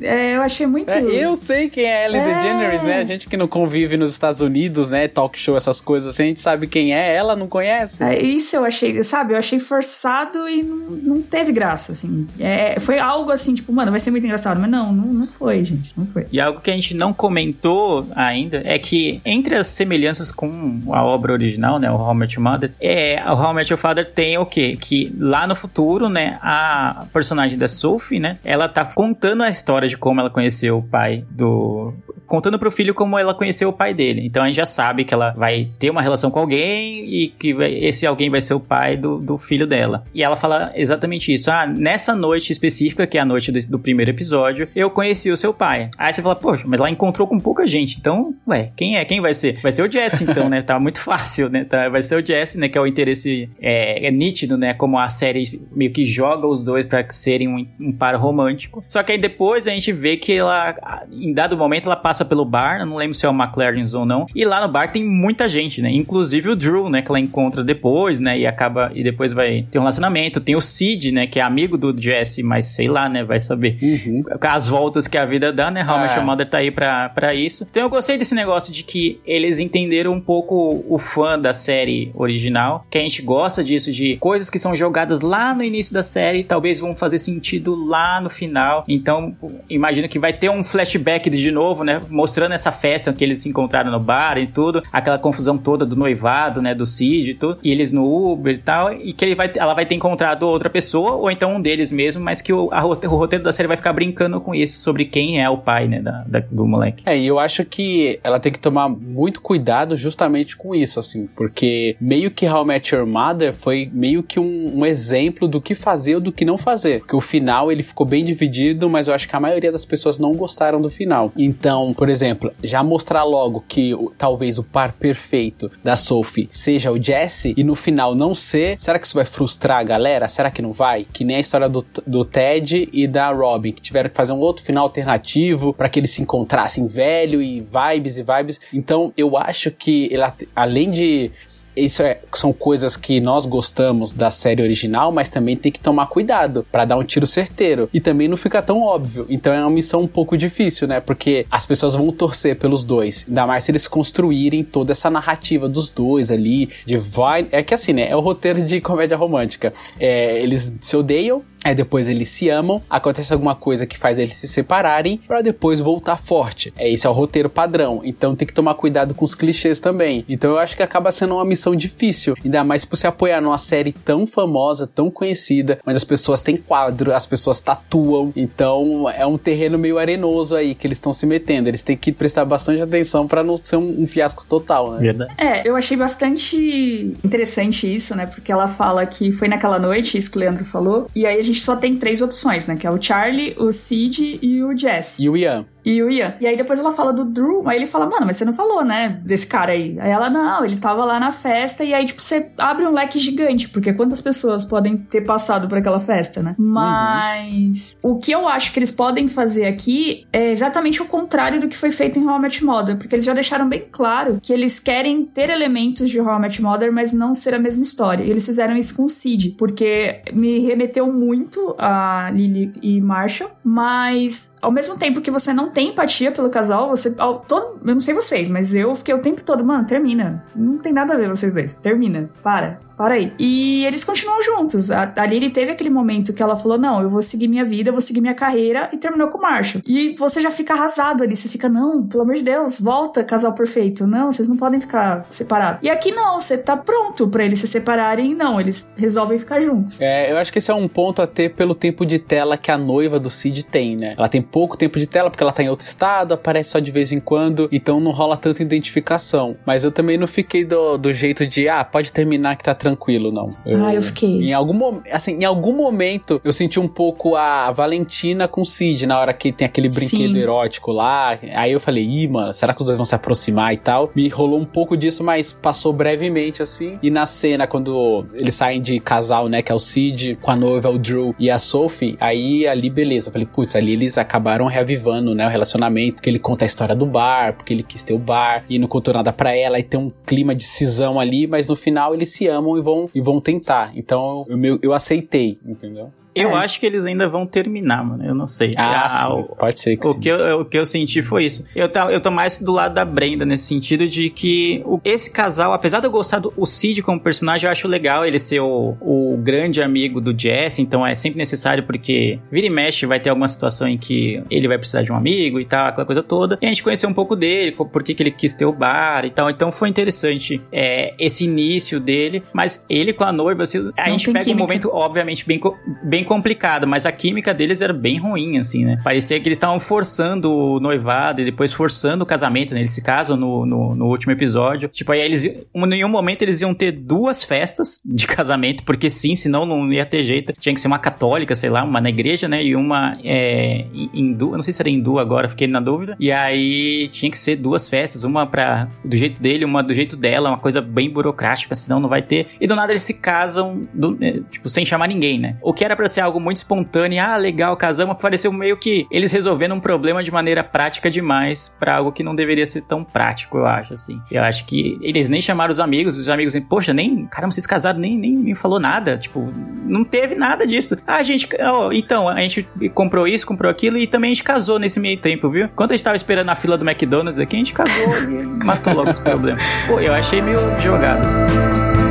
É, eu achei muito. É, eu sei quem é Ellen É. DeGeneres, né? A gente que não convive nos Estados Unidos, né? Talk show, essas coisas assim, a gente sabe quem é, ela não conhece. É, isso eu achei, sabe? Eu achei forçado e não, não teve graça, assim. É, foi algo assim, tipo, mano, vai ser muito engraçado. Mas não, não, não foi, gente. Não foi. E algo que a gente não comentou ainda é que entre as semelhanças com a obra original, né, o How I Met Your Mother, é, o How I Met Your Father tem o quê? Que lá no futuro, né, a personagem da Sophie, né, ela tá contando a história de como ela conheceu o pai do... Contando pro filho como ela conheceu o pai dele. Então a gente já sabe que ela vai ter uma relação com alguém e que esse alguém vai ser o pai do, do filho dela. E ela fala exatamente isso. Ah, nessa noite específica, que é a noite do, do primeiro episódio, eu conheci o seu pai. Aí você fala, poxa, mas ela encontrou com pouca gente. Então, ué, quem é? Quem vai ser? Vai ser o Jesse, então, né? Tá muito fácil, né? Tá, vai ser o Jesse, né? Que é o interesse é, é nítido, né? Como a série meio que joga os dois pra serem um, um par romântico. Só que aí depois a gente vê que ela, em dado momento, ela passa pelo bar, não lembro se é o McLaren's ou não. E lá no bar tem muita gente, né? Inclusive o Drew, né? Que ela encontra depois, né? E acaba. E depois vai ter um relacionamento. Tem o Sid, né? Que é amigo do Jesse, mas sei lá, né? Vai saber Uhum. as voltas que a vida dá, né? How I Met É. Mother tá aí pra, pra isso. Então eu gostei desse negócio de que eles entenderam um pouco o fã da série original, que a gente gosta disso, de coisas que são jogadas lá no início da série, talvez vão fazer sentido lá no final. Então, imagino que vai ter um flashback de novo, né? mostrando essa festa que eles se encontraram no bar e tudo, aquela confusão toda do noivado, né, do Cid e tudo, e eles no Uber e tal, e que ele vai, ela vai ter encontrado outra pessoa, ou então um deles mesmo, mas que o, a, o roteiro da série vai ficar brincando com isso, sobre quem é o pai, né, da, da- do moleque. É, e eu acho que ela tem que tomar muito cuidado justamente com isso, assim, porque meio que How I Met Your Mother foi meio que um, um exemplo do que fazer ou do que não fazer. Porque o final ele ficou bem dividido, mas eu acho que a maioria das pessoas não gostaram do final. Então, por exemplo, já mostrar logo que talvez o par perfeito da Sophie seja o Jesse e no final não ser, será que isso vai frustrar a galera? Será que não vai? Que nem a história do, do Ted e da Robin, que tiveram que fazer um outro final alternativo para que eles se encontrassem velho e vibes e vibes. Então, eu acho que ela, além de isso é- são coisas que nós gostamos da série original, mas também tem que tomar cuidado para dar um tiro certeiro e também não fica tão óbvio. Então é uma missão um pouco difícil, né? Porque as pessoas vão torcer pelos dois, ainda mais se eles construírem toda essa narrativa dos dois ali, de vai, é que assim, né? É o roteiro de comédia romântica. É, eles se odeiam, Aí depois eles se amam, acontece alguma coisa que faz eles se separarem pra depois voltar forte. É esse é o roteiro padrão. Então tem que tomar cuidado com os clichês também. Então eu acho que acaba sendo uma missão difícil, ainda mais por se apoiar numa série tão famosa, tão conhecida, onde as pessoas têm quadro, as pessoas tatuam. Então é um terreno meio arenoso aí que eles estão se metendo. Eles têm que prestar bastante atenção pra não ser um, um fiasco total, né? Verdade. É, eu achei bastante interessante isso, né? Porque ela fala que foi naquela noite, isso que o Leandro falou, e aí a gente só tem três opções, né? Que é o Charlie, o Sid e o Jesse. E o Ian? E o Ian. E aí depois ela fala do Drew, aí ele fala, mano, mas você não falou, né? Desse cara aí. Aí ela, não, ele tava lá na festa, e aí, tipo, você abre um leque gigante, porque quantas pessoas podem ter passado por aquela festa, né? Mas o que eu acho que eles podem fazer aqui é exatamente o contrário do que foi feito em How I Met Mother, porque eles já deixaram bem claro que eles querem ter elementos de How I Met Mother, mas não ser a mesma história. E eles fizeram isso com o Sid, porque me remeteu muito a Lily e Marshall, mas ao mesmo tempo que você não tem empatia pelo casal, você. Ao, todo, eu não sei vocês, mas eu fiquei o tempo todo, mano, termina. Não tem nada a ver vocês dois. Termina. Para. Para aí. E eles continuam juntos. A, a Lily teve aquele momento que ela falou: Não, eu vou seguir minha vida, eu vou seguir minha carreira, e terminou com o Marshall. E você já fica arrasado ali. Você fica, não, pelo amor de Deus, volta, casal perfeito. Não, vocês não podem ficar separados. E aqui não, você tá pronto pra eles se separarem. Não, eles resolvem ficar juntos. É, eu acho que esse é um ponto a ter pelo tempo de tela que a noiva do Cid tem, né? Ela tem pouco tempo de tela porque ela tá em outro estado, aparece só de vez em quando, então não rola tanta identificação. Mas eu também não fiquei do, do jeito de, ah, pode terminar que tá tranquilo, não. Ah, eu fiquei. Em algum, assim, em algum momento eu senti um pouco a Valentina com o Cid na hora que tem aquele brinquedo Sim. erótico lá. Aí eu falei, ih, mano, será que os dois vão se aproximar e tal? Me rolou um pouco disso, mas passou brevemente assim. E na cena, quando eles saem de casal, né, que é o Cid com a noiva, o Drew e a Sophie, aí ali beleza. Eu falei, putz, ali eles acabaram reavivando, né, o relacionamento, que ele conta a história do bar, porque ele quis ter o bar e não contou nada pra ela, e tem um clima de cisão ali, mas no final eles se amam e vão, e vão tentar. Então eu, eu, eu aceitei, entendeu? Eu É. acho que eles ainda vão terminar, mano. Eu não sei. Ah, Ah, o- pode ser que O sim. que, eu, o que eu senti foi isso. Eu, tá, eu tô mais do lado da Brenda, nesse sentido de que o- esse casal, apesar de eu gostar do o Cid como personagem, eu acho legal ele ser o, o grande amigo do Jesse, então é sempre necessário porque vira e mexe vai ter alguma situação em que ele vai precisar de um amigo e tal, aquela coisa toda. E a gente conheceu um pouco dele, por que ele quis ter o bar e tal. Então foi interessante é, esse início dele, mas ele com a noiva, assim, a Não gente pega um química. momento, obviamente, bem, bem complicado, mas a química deles era bem ruim, assim, né? Parecia que eles estavam forçando o noivado e depois forçando o casamento, né? Eles se casam no, no, no último episódio. Tipo, aí eles, em um momento eles iam ter duas festas de casamento, porque sim, senão não ia ter jeito. Tinha que ser uma católica, sei lá, uma na igreja, né? E uma é, hindu, não sei se era hindu agora, fiquei na dúvida. E aí tinha que ser duas festas, uma pra, do jeito dele, uma do jeito dela, uma coisa bem burocrática, senão não vai ter. E do nada eles se casam, do- é, tipo, sem chamar ninguém, né? O que era pra ser algo muito espontâneo, ah, legal, casamos, pareceu meio que eles resolvendo um problema de maneira prática demais pra algo que não deveria ser tão prático, eu acho, assim. Eu acho que eles nem chamaram os amigos, os amigos, poxa, nem, caramba, vocês casaram, nem, nem me falou nada, tipo, não teve nada disso. Ah, gente, ó, então, a gente comprou isso, comprou aquilo e também a gente casou nesse meio tempo, viu? Quando a gente tava esperando na fila do McDonald's aqui, a gente casou e matou logo os problemas. Pô, eu achei meio jogado, assim.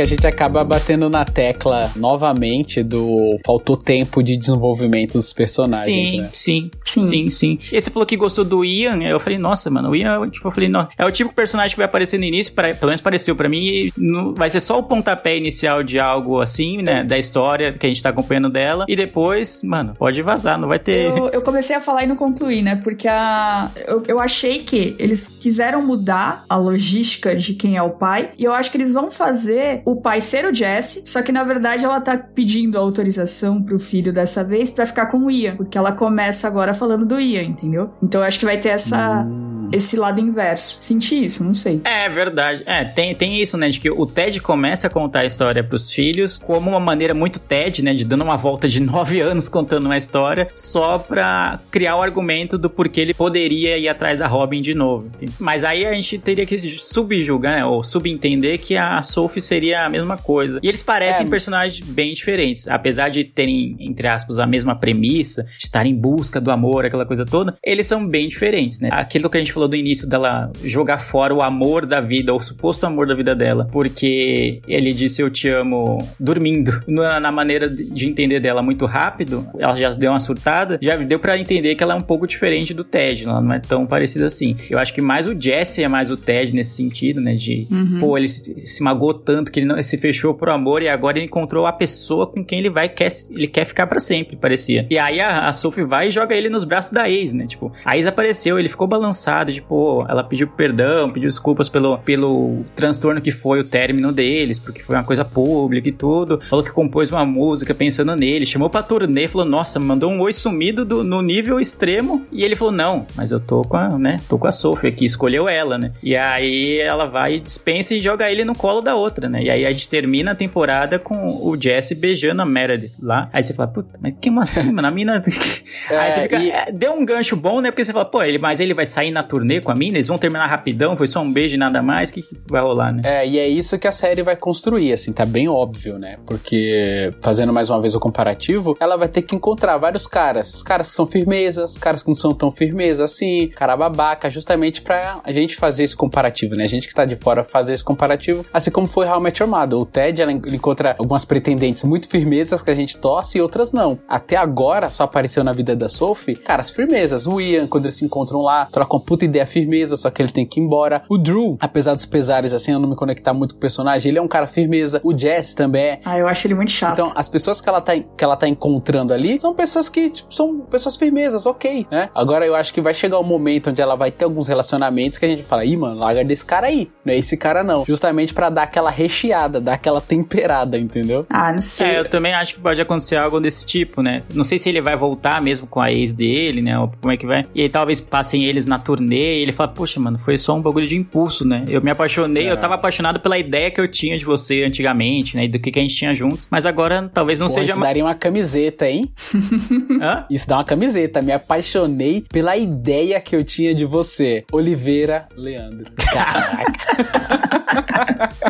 Que a gente acaba batendo na tecla novamente do faltou tempo de desenvolvimento dos personagens, Sim, né? sim, Sim. sim, sim, E você falou que gostou do Ian, eu falei, nossa, mano, o Ian, tipo, eu falei, não, é o tipo de personagem que vai aparecer no início, pra, pelo menos pareceu pra mim, e não- vai ser só o pontapé inicial de algo assim, né, da história que a gente tá acompanhando dela, e depois, mano, pode vazar, não vai ter... Eu, eu comecei a falar e não concluí, né? Porque a, eu, eu achei que eles quiseram mudar a logística de quem é o pai. E eu acho que eles vão fazer o pai ser o Jesse. Só que na verdade ela tá pedindo autorização pro filho dessa vez pra ficar com o Ian. Porque ela começa agora falando do Ian, entendeu? Então eu acho que vai ter essa, esse lado inverso. Senti isso, não sei. É verdade. É, tem, tem isso, né? De que o Ted começa a contar a história pros filhos como uma maneira muito Ted, né? De dando uma volta de nove anos contando uma história só pra criar o argumento do porquê ele poderia ir atrás da Robin de novo. Mas aí a gente teria que subjugar, né? Ou subentender que a Sophie seria a mesma coisa. E eles parecem É. personagens bem diferentes. Apesar de terem, entre aspas, a mesma premissa, de estar em busca do amor, aquela coisa toda, eles são bem diferentes, né? Aquilo que a gente falou do início dela jogar fora o amor da vida, o suposto amor da vida dela, porque ele disse eu te amo dormindo, na, na maneira de entender dela muito rápido, ela já deu uma surtada, já deu pra entender que ela é um pouco diferente do Ted, ela não é tão parecida assim. Eu acho que mais o Jesse é mais o Ted nesse sentido, né? De, pô, ele se, se magoou tanto que ele não se fechou pro amor e agora ele encontrou a pessoa com quem ele vai, quer, ele quer ficar pra sempre, parecia. E aí a, a Sophie vai e joga ele nos braços da ex, né? Tipo, a ex apareceu, ele ficou balançado, tipo, ela pediu perdão, pediu desculpas pelo, pelo transtorno que foi o término deles, porque foi uma coisa pública e tudo. Falou que compôs uma música pensando nele, chamou pra turnê, falou, nossa, mandou um oi sumido do- no nível extremo. E ele falou, não, mas eu tô com a, né, tô com a Sophie aqui, escolheu ela, né? E aí ela vai, dispensa e joga ele no colo da outra, né? E aí a gente termina a temporada com o Jesse beijando a Meredith lá. Aí você fala, puta, mas que assim, mano? A mina. aí você fica. e- é, deu um gancho bom, né? Porque você fala, pô, ele, mas ele vai sair na turnê com a mina, eles vão terminar rapidão, foi só um beijo e nada mais, o que, que vai rolar, né? É, e é isso que a série vai construir, assim, tá bem óbvio, né? Porque, fazendo mais uma vez o comparativo, ela vai ter que encontrar vários caras. Os caras que são firmezas, os caras que não são tão firmeza assim, cara babaca, justamente pra a gente fazer esse comparativo, né? A gente que tá de fora fazer esse comparativo, assim como foi How I Met Your Mother. O Ted, ela, encontra algumas pretendentes muito firmezas que a gente torce e outras não. Até agora, só apareceu na vida da Sophie, caras firmezas. O Ian, quando eles se encontram lá, trocam puta ideia firmeza, só que ele tem que ir embora. O Drew, apesar dos pesares, assim, eu não me conectar muito com o personagem, ele é um cara firmeza. O Jess também é. Ah, eu acho ele muito chato. Então, as pessoas que ela, tá, que ela tá encontrando ali são pessoas que tipo, são pessoas firmezas, ok, né? Agora eu acho que vai chegar um momento onde ela vai ter alguns relacionamentos que a gente fala, ih, mano, larga desse cara aí, não é esse cara não. Justamente pra dar aquela recheada, dar aquela temperada, entendeu? Ah, não sei. É, eu também acho que pode acontecer algo desse tipo, né? Não sei se ele vai voltar mesmo com a ex dele, né? Ou como é que vai. E aí talvez passem eles na turnê e ele fala, poxa, mano, foi só um bagulho de impulso, né? Eu me apaixonei, É. eu tava apaixonado pela ideia que eu tinha de você antigamente, né? E do que, que a gente tinha juntos. Mas agora talvez não Pô, seja isso mais. daria uma camiseta, hein? Hã? Isso dá uma camiseta. Me apaixonei pela ideia que eu tinha de você. Oliveira Leandro. Caraca.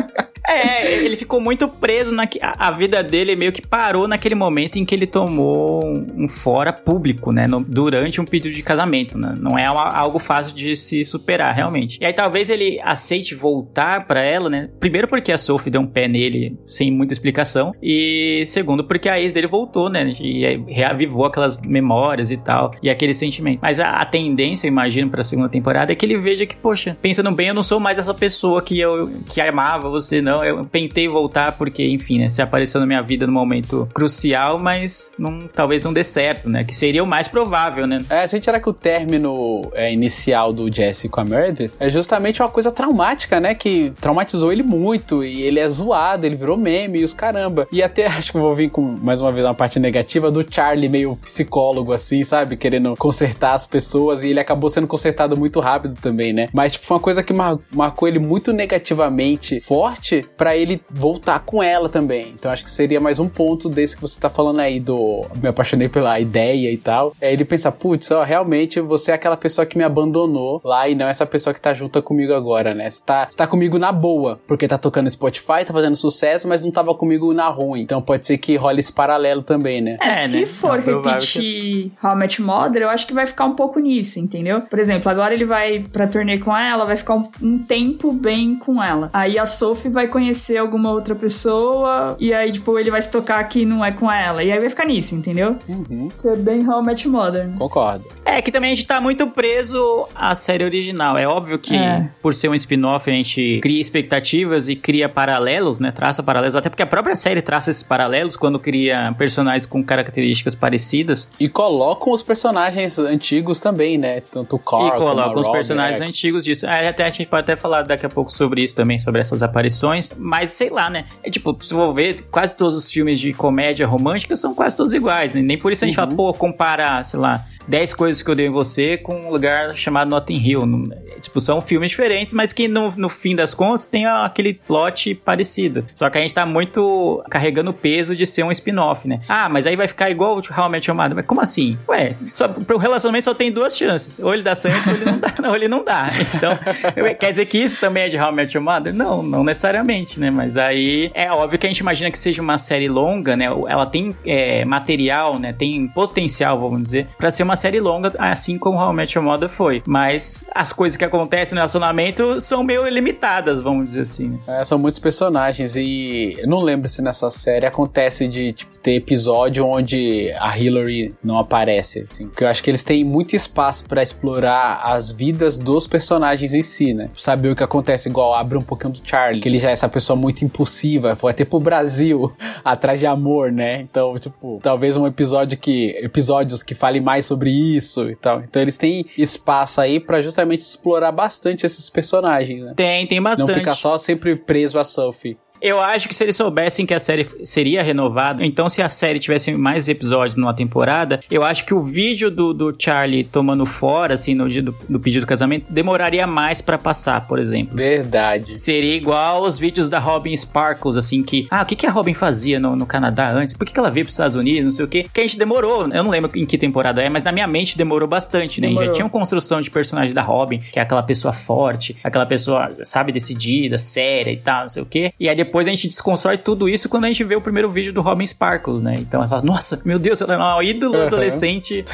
Ficou muito preso na a, a vida dele meio que parou naquele momento em que ele tomou um, fora público, né, no- durante um pedido de casamento, né? Não é uma- algo fácil de se superar realmente. E aí talvez ele aceite voltar pra ela, né? Primeiro porque a Sophie deu um pé nele sem muita explicação e segundo porque a ex dele voltou, né? E reavivou aquelas memórias e tal e aquele sentimento. Mas a, a tendência, eu imagino, pra segunda temporada é que ele veja que, poxa, pensando bem, eu não sou mais essa pessoa que eu que amava você, não. Eu tentei voltar porque, enfim, né? Você apareceu na minha vida num momento crucial, mas não, talvez não dê certo, né? Que seria o mais provável, né? É, se a gente tirar que o término é, inicial do Jesse com a Meredith é justamente uma coisa traumática, né? Que traumatizou ele muito e ele é zoado, ele virou meme e os caramba. E até acho que eu vou vir com mais uma vez uma parte negativa do Charlie, meio psicólogo assim, sabe? Querendo consertar as pessoas e ele acabou sendo consertado muito rápido também, né? Mas, tipo, foi uma coisa que mar- marcou ele muito negativamente forte pra ele voltar com ela também. Então acho que seria mais um ponto desse que você tá falando aí do me apaixonei pela ideia e tal. É ele pensar, putz, ó, realmente você é aquela pessoa que me abandonou lá e não essa pessoa que tá junto comigo agora, né? Você tá, você tá comigo na boa, porque tá tocando Spotify, tá fazendo sucesso, mas não tava comigo na ruim. Então pode ser que role esse paralelo também, né? É, É, se né? for É repetir How I Met Your Mother, eu acho que vai ficar um pouco nisso, entendeu? Por exemplo, agora ele vai pra turnê com ela, vai ficar um, um tempo bem com ela. Aí a Sophie vai conhecer conhecer alguma outra pessoa e aí, tipo, ele vai se tocar que não é com ela. E aí vai ficar nisso, entendeu? Uhum, Que é bem How I Met Mother. concordo. É que também a gente tá muito preso à série original. É óbvio que, É. por ser um spin-off, a gente cria expectativas e cria paralelos, né? Traça paralelos. Até porque a própria série traça esses paralelos quando cria personagens com características parecidas. E colocam os personagens antigos também, né? Tanto o Carl e colocam os Robin, personagens né? antigos disso. É, até a gente pode até falar daqui a pouco sobre isso também, sobre essas aparições. Mas sei lá, né? É tipo, se for ver, quase todos os filmes de comédia romântica são quase todos iguais, né? Nem por isso a gente Uhum. fala, pô, comparar, sei lá, 10 coisas que eu dei em você com um lugar chamado Notting Hill. Não- é, Tipo, são filmes diferentes, mas que no, no fim das contas tem aquele plot parecido. Só que a gente tá muito carregando o peso de ser um spin-off, né? Ah, mas aí vai ficar igual o Your Mother. Mas como assim? Ué, só, pro relacionamento só tem duas chances. Ou ele dá certo ou ele não dá. Ou ele não dá. Então, quer dizer que isso também é de Your Mother? Não, não necessariamente, né? Mas aí é óbvio que a gente imagina que seja uma série longa, né? Ela tem é, material, né? Tem potencial, vamos dizer, pra ser uma série longa, assim como How I Met Your Mother foi. Mas as coisas que acontecem no relacionamento são meio limitadas, vamos dizer assim. né? É, são muitos personagens e não lembro se nessa série acontece de tipo, ter episódio onde a Hillary não aparece, assim. Porque eu acho que eles têm muito espaço pra explorar as vidas dos personagens em si, né? Saber o que acontece, igual abre um pouquinho do Charlie, que ele já é essa pessoa muito impulsiva, foi até pro Brasil atrás de amor, né? Então, tipo, talvez um episódio que episódios que falem mais sobre isso e tal. Então eles têm espaço aí pra justamente explorar bastante esses personagens, né? Tem, tem bastante. Não ficar só sempre preso a Sophie. Eu acho que se eles soubessem que a série seria renovada, então se a série tivesse mais episódios numa temporada, eu acho que o vídeo do, do Charlie tomando fora, assim, no dia do, do pedido do casamento, demoraria mais pra passar, por exemplo. Verdade. Seria igual os vídeos da Robin Sparkles, assim, que. Ah, o que, que a Robin fazia no, no Canadá antes? Por que, que ela veio pros Estados Unidos? Não sei o quê. Que a gente demorou. Eu não lembro em que temporada é, mas na minha mente demorou bastante, né? E Já Demorou. tinha uma construção de personagem da Robin, que é aquela pessoa forte, aquela pessoa, sabe, decidida, séria e tal, não sei o quê. E aí depois a gente desconstrói tudo isso quando a gente vê o primeiro vídeo do Robin Sparkles, né? Então ela fala, nossa, meu Deus, ela é uma ídolo Uhum. adolescente.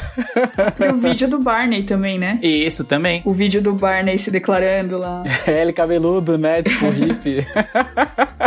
E o vídeo do Barney também, né? E isso também. O vídeo do Barney se declarando lá. É, ele cabeludo, né? Tipo hippie.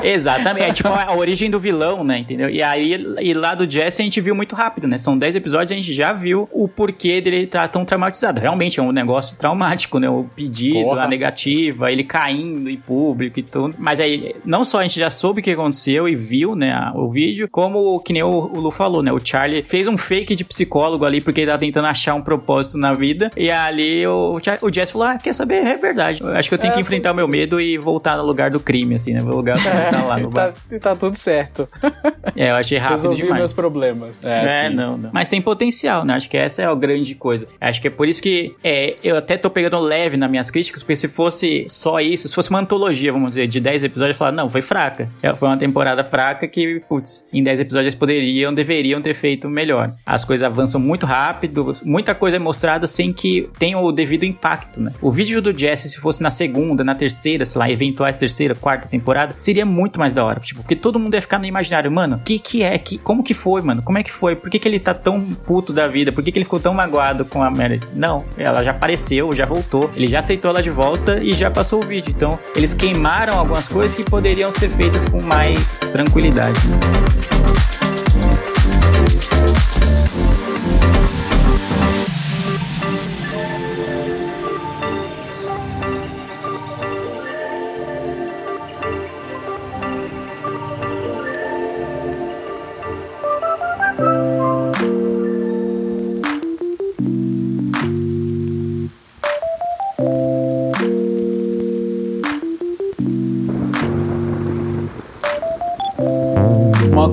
Exatamente. É tipo a origem do vilão, né? Entendeu? E aí, e lá do Jesse a gente viu muito rápido, né? São 10 episódios e a gente já viu o porquê dele estar tão traumatizado. Realmente é um negócio traumático, né? O pedido, Porra. a negativa, ele caindo em público e tudo. Mas aí, não só a gente já soube o que aconteceu e viu, né? O vídeo, como que nem o, o Lu falou, né? O Charlie fez um fake de psicólogo ali porque ele tá tentando achar um propósito na vida. E ali o, o Jesse falou: Ah, quer saber? É verdade. Eu acho que eu tenho É, que enfrentar o meu medo e voltar no lugar do crime, assim, né? O lugar que tá lá no E bar. tá, tá tudo certo. É, eu achei rápido Resolvi demais. meus problemas. É, sim. não, não. Mas tem potencial, né? Acho que essa é a grande coisa. Acho que é por isso que é, eu até tô pegando leve nas minhas críticas, porque se fosse só isso, se fosse uma antologia, vamos dizer, de 10 episódios, eu ia falar, não, foi fraca. É, Foi uma temporada fraca que, putz, em 10 episódios eles poderiam, deveriam ter feito melhor. As coisas avançam muito rápido, muita coisa é mostrada sem que tenha o devido impacto, né? O vídeo do Jesse, se fosse na segunda, na terceira, sei lá, eventuais terceira, quarta temporada, seria muito mais da hora. Tipo, porque todo mundo ia ficar no imaginário, mano, o que que é? Que, como que foi, mano? Como é que foi? Por que, que ele tá tão puto da vida? Por que, que ele ficou tão magoado com a Meredith? Não, ela já apareceu, já voltou, ele já aceitou ela de volta e já passou o vídeo. Então, eles queimaram algumas coisas que poderiam ser feitas com mais tranquilidade.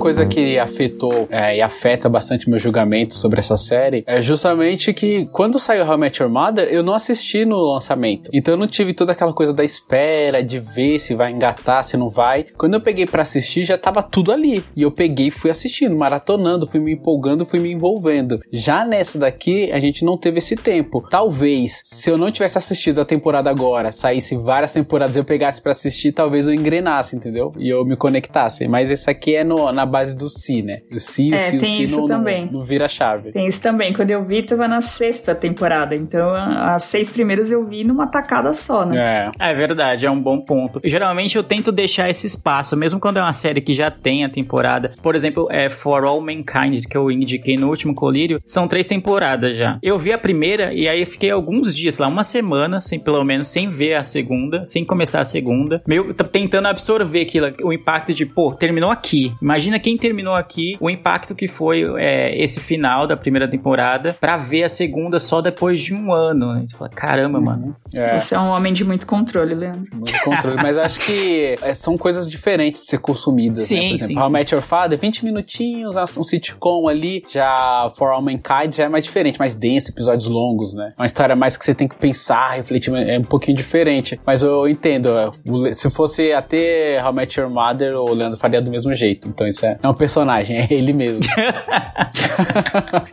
Coisa que afetou é, e afeta bastante meu julgamento sobre essa série é justamente que quando saiu How I Met Your Mother, eu não assisti no lançamento. Então eu não tive toda aquela coisa da espera, de ver se vai engatar, se não vai. Quando eu peguei pra assistir, já tava tudo ali. E eu peguei e fui assistindo, maratonando, fui me empolgando, fui me envolvendo. Já nessa daqui, a gente não teve esse tempo. Talvez, se eu não tivesse assistido a temporada agora, saísse várias temporadas eu pegasse pra assistir, talvez eu engrenasse, entendeu? E eu me conectasse. Mas esse aqui é no- na base do si, né? O si, o É, si, o tem si isso não, também. não, não vira a chave. Tem isso também. Quando eu vi, tava na sexta temporada. Então, as seis primeiras eu vi numa tacada só, né? É. É verdade, é um bom ponto. Geralmente eu tento deixar esse espaço, mesmo quando é uma série que já tem a temporada. Por exemplo, é For All Mankind, que eu indiquei no último colírio, são três temporadas já. Eu vi a primeira e aí eu fiquei alguns dias, sei lá, uma semana, sem, pelo menos, sem ver a segunda, sem começar a segunda, meio tentando absorver aquilo, o impacto de, pô, terminou aqui. Imagina quem terminou aqui, o impacto que foi é, esse final da primeira temporada, pra ver a segunda só depois de um ano. A gente fala, caramba, mano. É. Você é um homem de muito controle, Leandro. Muito controle, mas eu acho que é, são coisas diferentes de ser consumidas. Sim, né? Por exemplo, sim, How I sim. Met Your Father, 20 minutinhos, um sitcom ali. Já For All Mankind já é mais diferente, mais denso, episódios longos, né? Uma história mais que você tem que pensar, refletir, é um pouquinho diferente. Mas eu entendo, é, se fosse até How I Met Your Mother, o Leandro faria do mesmo jeito. Então isso é, é um personagem, é ele mesmo.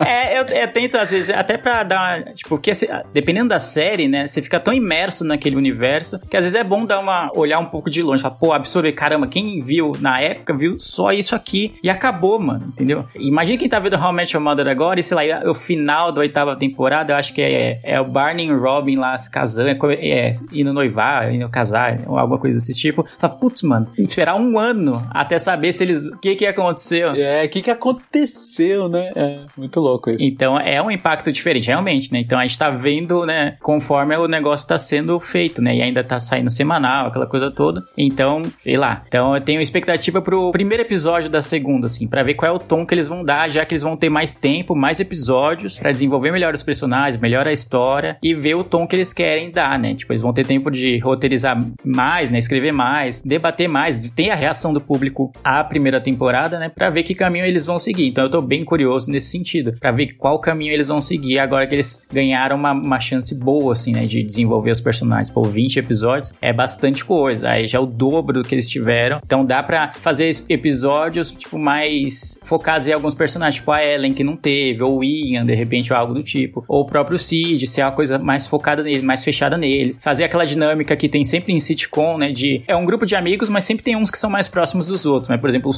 É, eu, eu tento, às vezes, até pra dar. Tipo, porque dependendo da série, né? Você fica tão imerso naquele universo que às vezes é bom dar uma. olhar um pouco de longe. Falar, pô, absorver, caramba, quem viu na época viu só isso aqui e acabou, mano, entendeu? Imagina quem tá vendo How I Met Your Mother agora e, sei lá, o final da oitava temporada, eu acho que é, é o Barney e Robin lá se casando, é, é, indo noivar, indo casar, ou alguma coisa desse tipo. Fala, putz, mano, esperar um ano até saber se eles. o que que aconteceu. é, o que que aconteceu, né? É muito louco isso. Então é um impacto diferente, realmente, né? Então a gente tá vendo, né, conforme o negócio tá sendo feito, né? E ainda tá saindo semanal, aquela coisa toda. Então, sei lá. Então eu tenho expectativa pro primeiro episódio da segunda, assim, pra ver qual é o tom que eles vão dar, já que eles vão ter mais tempo, mais episódios, pra desenvolver melhor os personagens, melhor a história e ver o tom que eles querem dar, né? Tipo, eles vão ter tempo de roteirizar mais, né? Escrever mais, debater mais, ter a reação do público à primeira temporada, né? Pra ver que caminho eles vão seguir. Então eu tô bem curioso nesse sentido, pra ver qual caminho eles vão seguir agora que eles ganharam uma, uma chance boa, assim, né? De desenvolver os personagens. Pô, 20 episódios é bastante coisa. Aí já é o dobro do que eles tiveram. Então dá pra fazer episódios, tipo, mais focados em alguns personagens, tipo a Ellen, que não teve, ou o Ian, de repente, ou algo do tipo. Ou o próprio Sid, ser uma coisa mais focada nele, mais fechada neles. Fazer aquela dinâmica que tem sempre em sitcom, né? De é um grupo de amigos, mas sempre tem uns que são mais próximos dos outros. Mas, por exemplo, o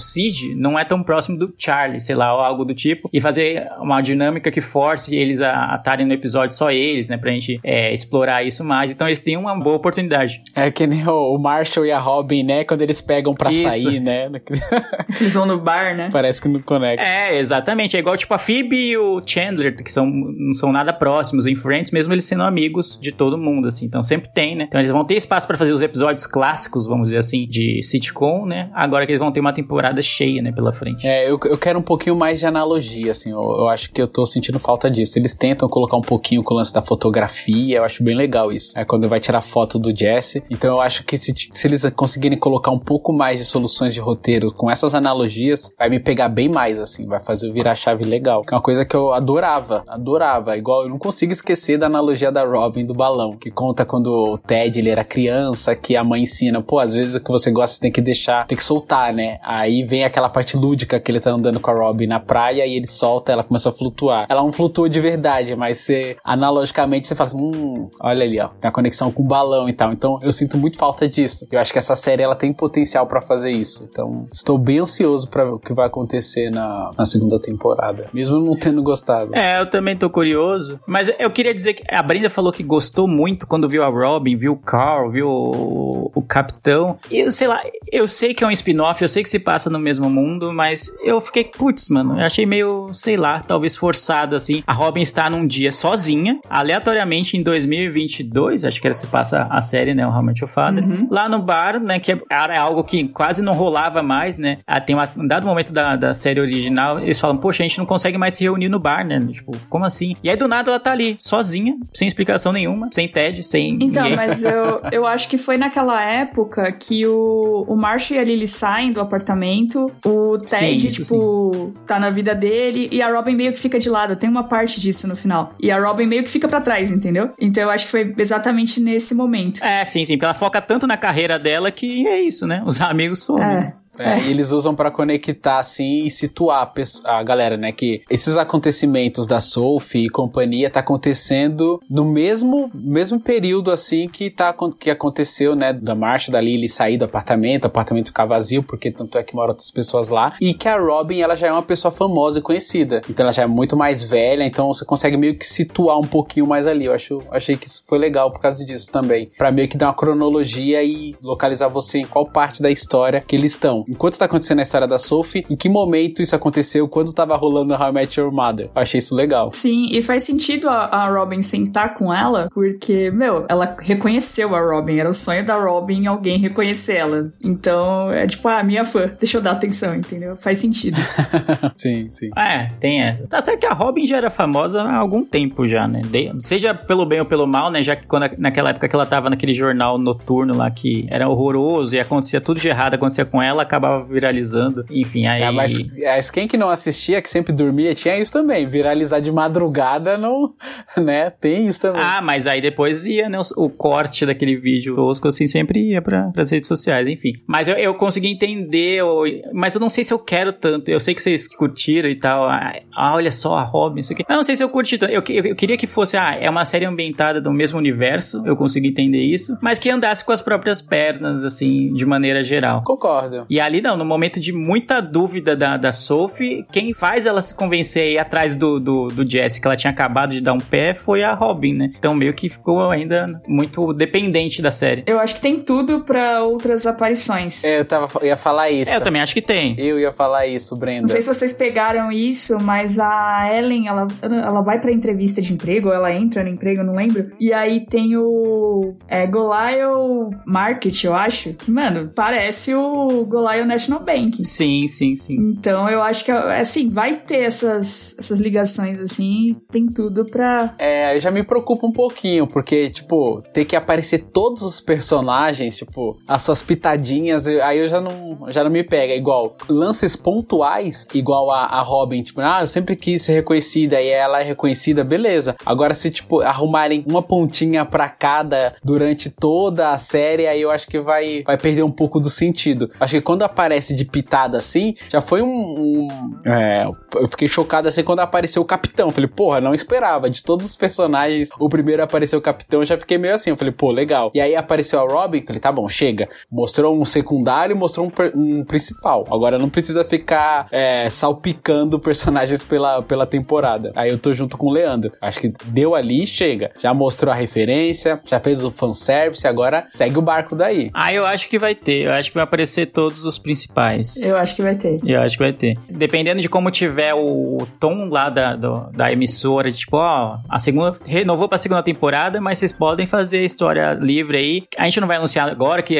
Sid não é tão próximo do Charlie, sei lá, ou algo do tipo. E fazer uma dinâmica que force eles a estarem no episódio só eles, né? Pra gente é, explorar isso mais. Então eles têm uma boa oportunidade. É que nem o Marshall e a Robin, né? Quando eles pegam pra Isso. sair, né? Eles vão no bar, né? Parece que não conecta. É, exatamente. É igual tipo a Phoebe e o Chandler, que são, não são nada próximos em Friends, mesmo eles sendo amigos de todo mundo, assim. Então sempre tem, né? Então eles vão ter espaço pra fazer os episódios clássicos, vamos dizer assim, de sitcom, né? Agora que eles vão ter uma temporada cheia, né, pela frente. É, eu, eu quero um pouquinho mais de analogia, assim, eu, eu acho que eu tô sentindo falta disso. Eles tentam colocar um pouquinho com o lance da fotografia, eu acho bem legal isso. É quando vai tirar foto do Jesse. Então eu acho que se, se eles conseguirem colocar um pouco mais de soluções de roteiro com essas analogias, vai me pegar bem mais, assim, vai fazer eu virar chave legal. Que é uma coisa que eu adorava, adorava. Igual, eu não consigo esquecer da analogia da Robin do balão, que conta quando o Ted, ele era criança, que a mãe ensina, pô, às vezes o que você gosta você tem que deixar, tem que soltar, né? Aí vem aquela parte lúdica que ele tá andando com a Robin na praia e ele solta, ela começa a flutuar. Ela não flutua de verdade, mas você, analogicamente, você fala assim, hum, olha ali, ó, tem a conexão com o balão e tal. Então, eu sinto muito falta disso. Eu acho que essa série, ela tem potencial pra fazer isso. Então, estou bem ansioso ver o que vai acontecer na, na segunda temporada, mesmo não tendo gostado. É, eu também tô curioso. Mas eu queria dizer que a Brenda falou que gostou muito quando viu a Robin, viu o Carl, viu o, o Capitão. E sei lá, eu sei que é um spin-off, eu sei que se passa no mesmo mundo, mas eu fiquei, putz, mano, eu achei meio, sei lá, talvez forçado assim. A Robin está num dia sozinha, aleatoriamente em 2022, acho que era se passa a série, né, o How Met Your Father, lá no bar, né, que é, era algo que quase não rolava mais, né. Ah, Tem um dado momento da, da série original, eles falam, poxa, a gente não consegue mais se reunir no bar, né? Tipo, como assim? E aí do nada ela tá ali, sozinha, sem explicação nenhuma, sem TED, sem Então, ninguém. mas eu, eu acho que foi naquela época que o, o Marshall e a Lily saem do apartamento, o Ted, Sim, tipo, tá na vida dele e a Robin meio que fica de lado. Tem uma parte disso no final. E a Robin meio que fica pra trás, entendeu? Então eu acho que foi exatamente nesse momento. É, sim, sim, porque ela foca tanto na carreira dela que é isso, né? Os amigos somem. É. É, E eles usam pra conectar assim e situar a, pesso- a galera, né? Que esses acontecimentos da Sophie e companhia tá acontecendo no mesmo, mesmo período assim que, tá, que aconteceu, né? Da marcha da Lily sair do apartamento, o apartamento ficar vazio, porque tanto é que moram outras pessoas lá. E que a Robin, ela já é uma pessoa famosa e conhecida. Então ela já é muito mais velha, então você consegue meio que situar um pouquinho mais ali. Eu acho, achei que isso foi legal por causa disso também. Pra meio que dar uma cronologia e localizar você em qual parte da história que eles estão. Enquanto está acontecendo a história da Sophie, em que momento isso aconteceu, quando tava rolando How I Met Your Mother. Eu achei isso legal. Sim, e faz sentido a, a Robin sentar com ela, porque, meu, ela reconheceu a Robin. Era o sonho da Robin alguém reconhecer ela. Então, é tipo, ah, minha fã, deixa eu dar atenção, entendeu? Faz sentido. sim, sim. É, tem essa. Tá certo que a Robin já era famosa há algum tempo já, né? De- seja pelo bem ou pelo mal, né? Já que quando, naquela época que ela tava naquele jornal noturno lá que era horroroso e acontecia tudo de errado, acontecia com ela, acabava viralizando. Enfim, aí. É, mas, mas quem que não assistia, que sempre dormia, tinha isso também. Viralizar de madrugada, não, né? Tem isso também. Ah, mas aí depois ia, né? O, o corte daquele vídeo tosco, assim, sempre ia pra, pras redes sociais, enfim. Mas eu, eu consegui entender, eu- mas eu não sei se eu quero tanto. Eu sei que vocês curtiram e tal. Ah, ah, olha só a Robin, isso aqui. Eu não sei se eu curti tanto. Eu, eu, eu queria que fosse, ah, é uma série ambientada no mesmo universo, eu consegui entender isso, mas que andasse com as próprias pernas, assim, de maneira geral. Concordo. E ali não, no momento de muita dúvida da, da Sophie, quem faz ela se convencer a ir atrás do, do, do Jesse, que ela tinha acabado de dar um pé, foi a Robin, né? Então meio que ficou ainda muito dependente da série. Eu acho que tem tudo pra outras aparições. É, eu tava, eu ia falar isso. É, eu também acho que tem. Eu ia falar isso, Brenda. Não sei se vocês pegaram isso, mas a Ellen, ela, ela vai pra entrevista de emprego, ou ela entra no emprego, eu não lembro. E aí tem o é, Goliath Market, eu acho. Que, mano, parece o Goliath National Bank. Sim, sim, sim. Então eu acho que, assim, vai ter essas, essas ligações, assim, tem tudo pra... É, já me preocupa um pouquinho, porque, tipo, ter que aparecer todos os personagens, tipo, as suas pitadinhas, eu- aí eu já não, já não me pega. Igual, lances pontuais, igual a, a Robin, tipo, ah, eu sempre quis ser reconhecida e ela é reconhecida, beleza. Agora, se, tipo, arrumarem uma pontinha pra cada durante toda a série, aí eu acho que vai, vai perder um pouco do sentido. Acho que quando aparece de pitada assim, já foi um. um- é, eu fiquei chocado assim quando apareceu o capitão. Falei, porra, não esperava. De todos os personagens, o primeiro apareceu o capitão, já fiquei meio assim. Eu falei, pô, legal. E aí apareceu a Robin, falei, tá bom, chega. Mostrou um secundário, mostrou um, um principal. Agora não precisa ficar é, salpicando personagens pela, pela temporada. Aí eu tô junto com o Leandro. Acho que deu ali, chega. Já mostrou a referência, já fez o fanservice, agora segue o barco daí. Ah, eu acho que vai ter. Eu acho que vai aparecer todos os principais. Eu acho que vai ter. Eu acho que vai ter. Dependendo de como tiver o, o tom lá da, do- da emissora, de tipo, ó, a segunda. Renovou pra segunda temporada, mas vocês podem fazer a história livre aí. A gente não vai anunciar agora que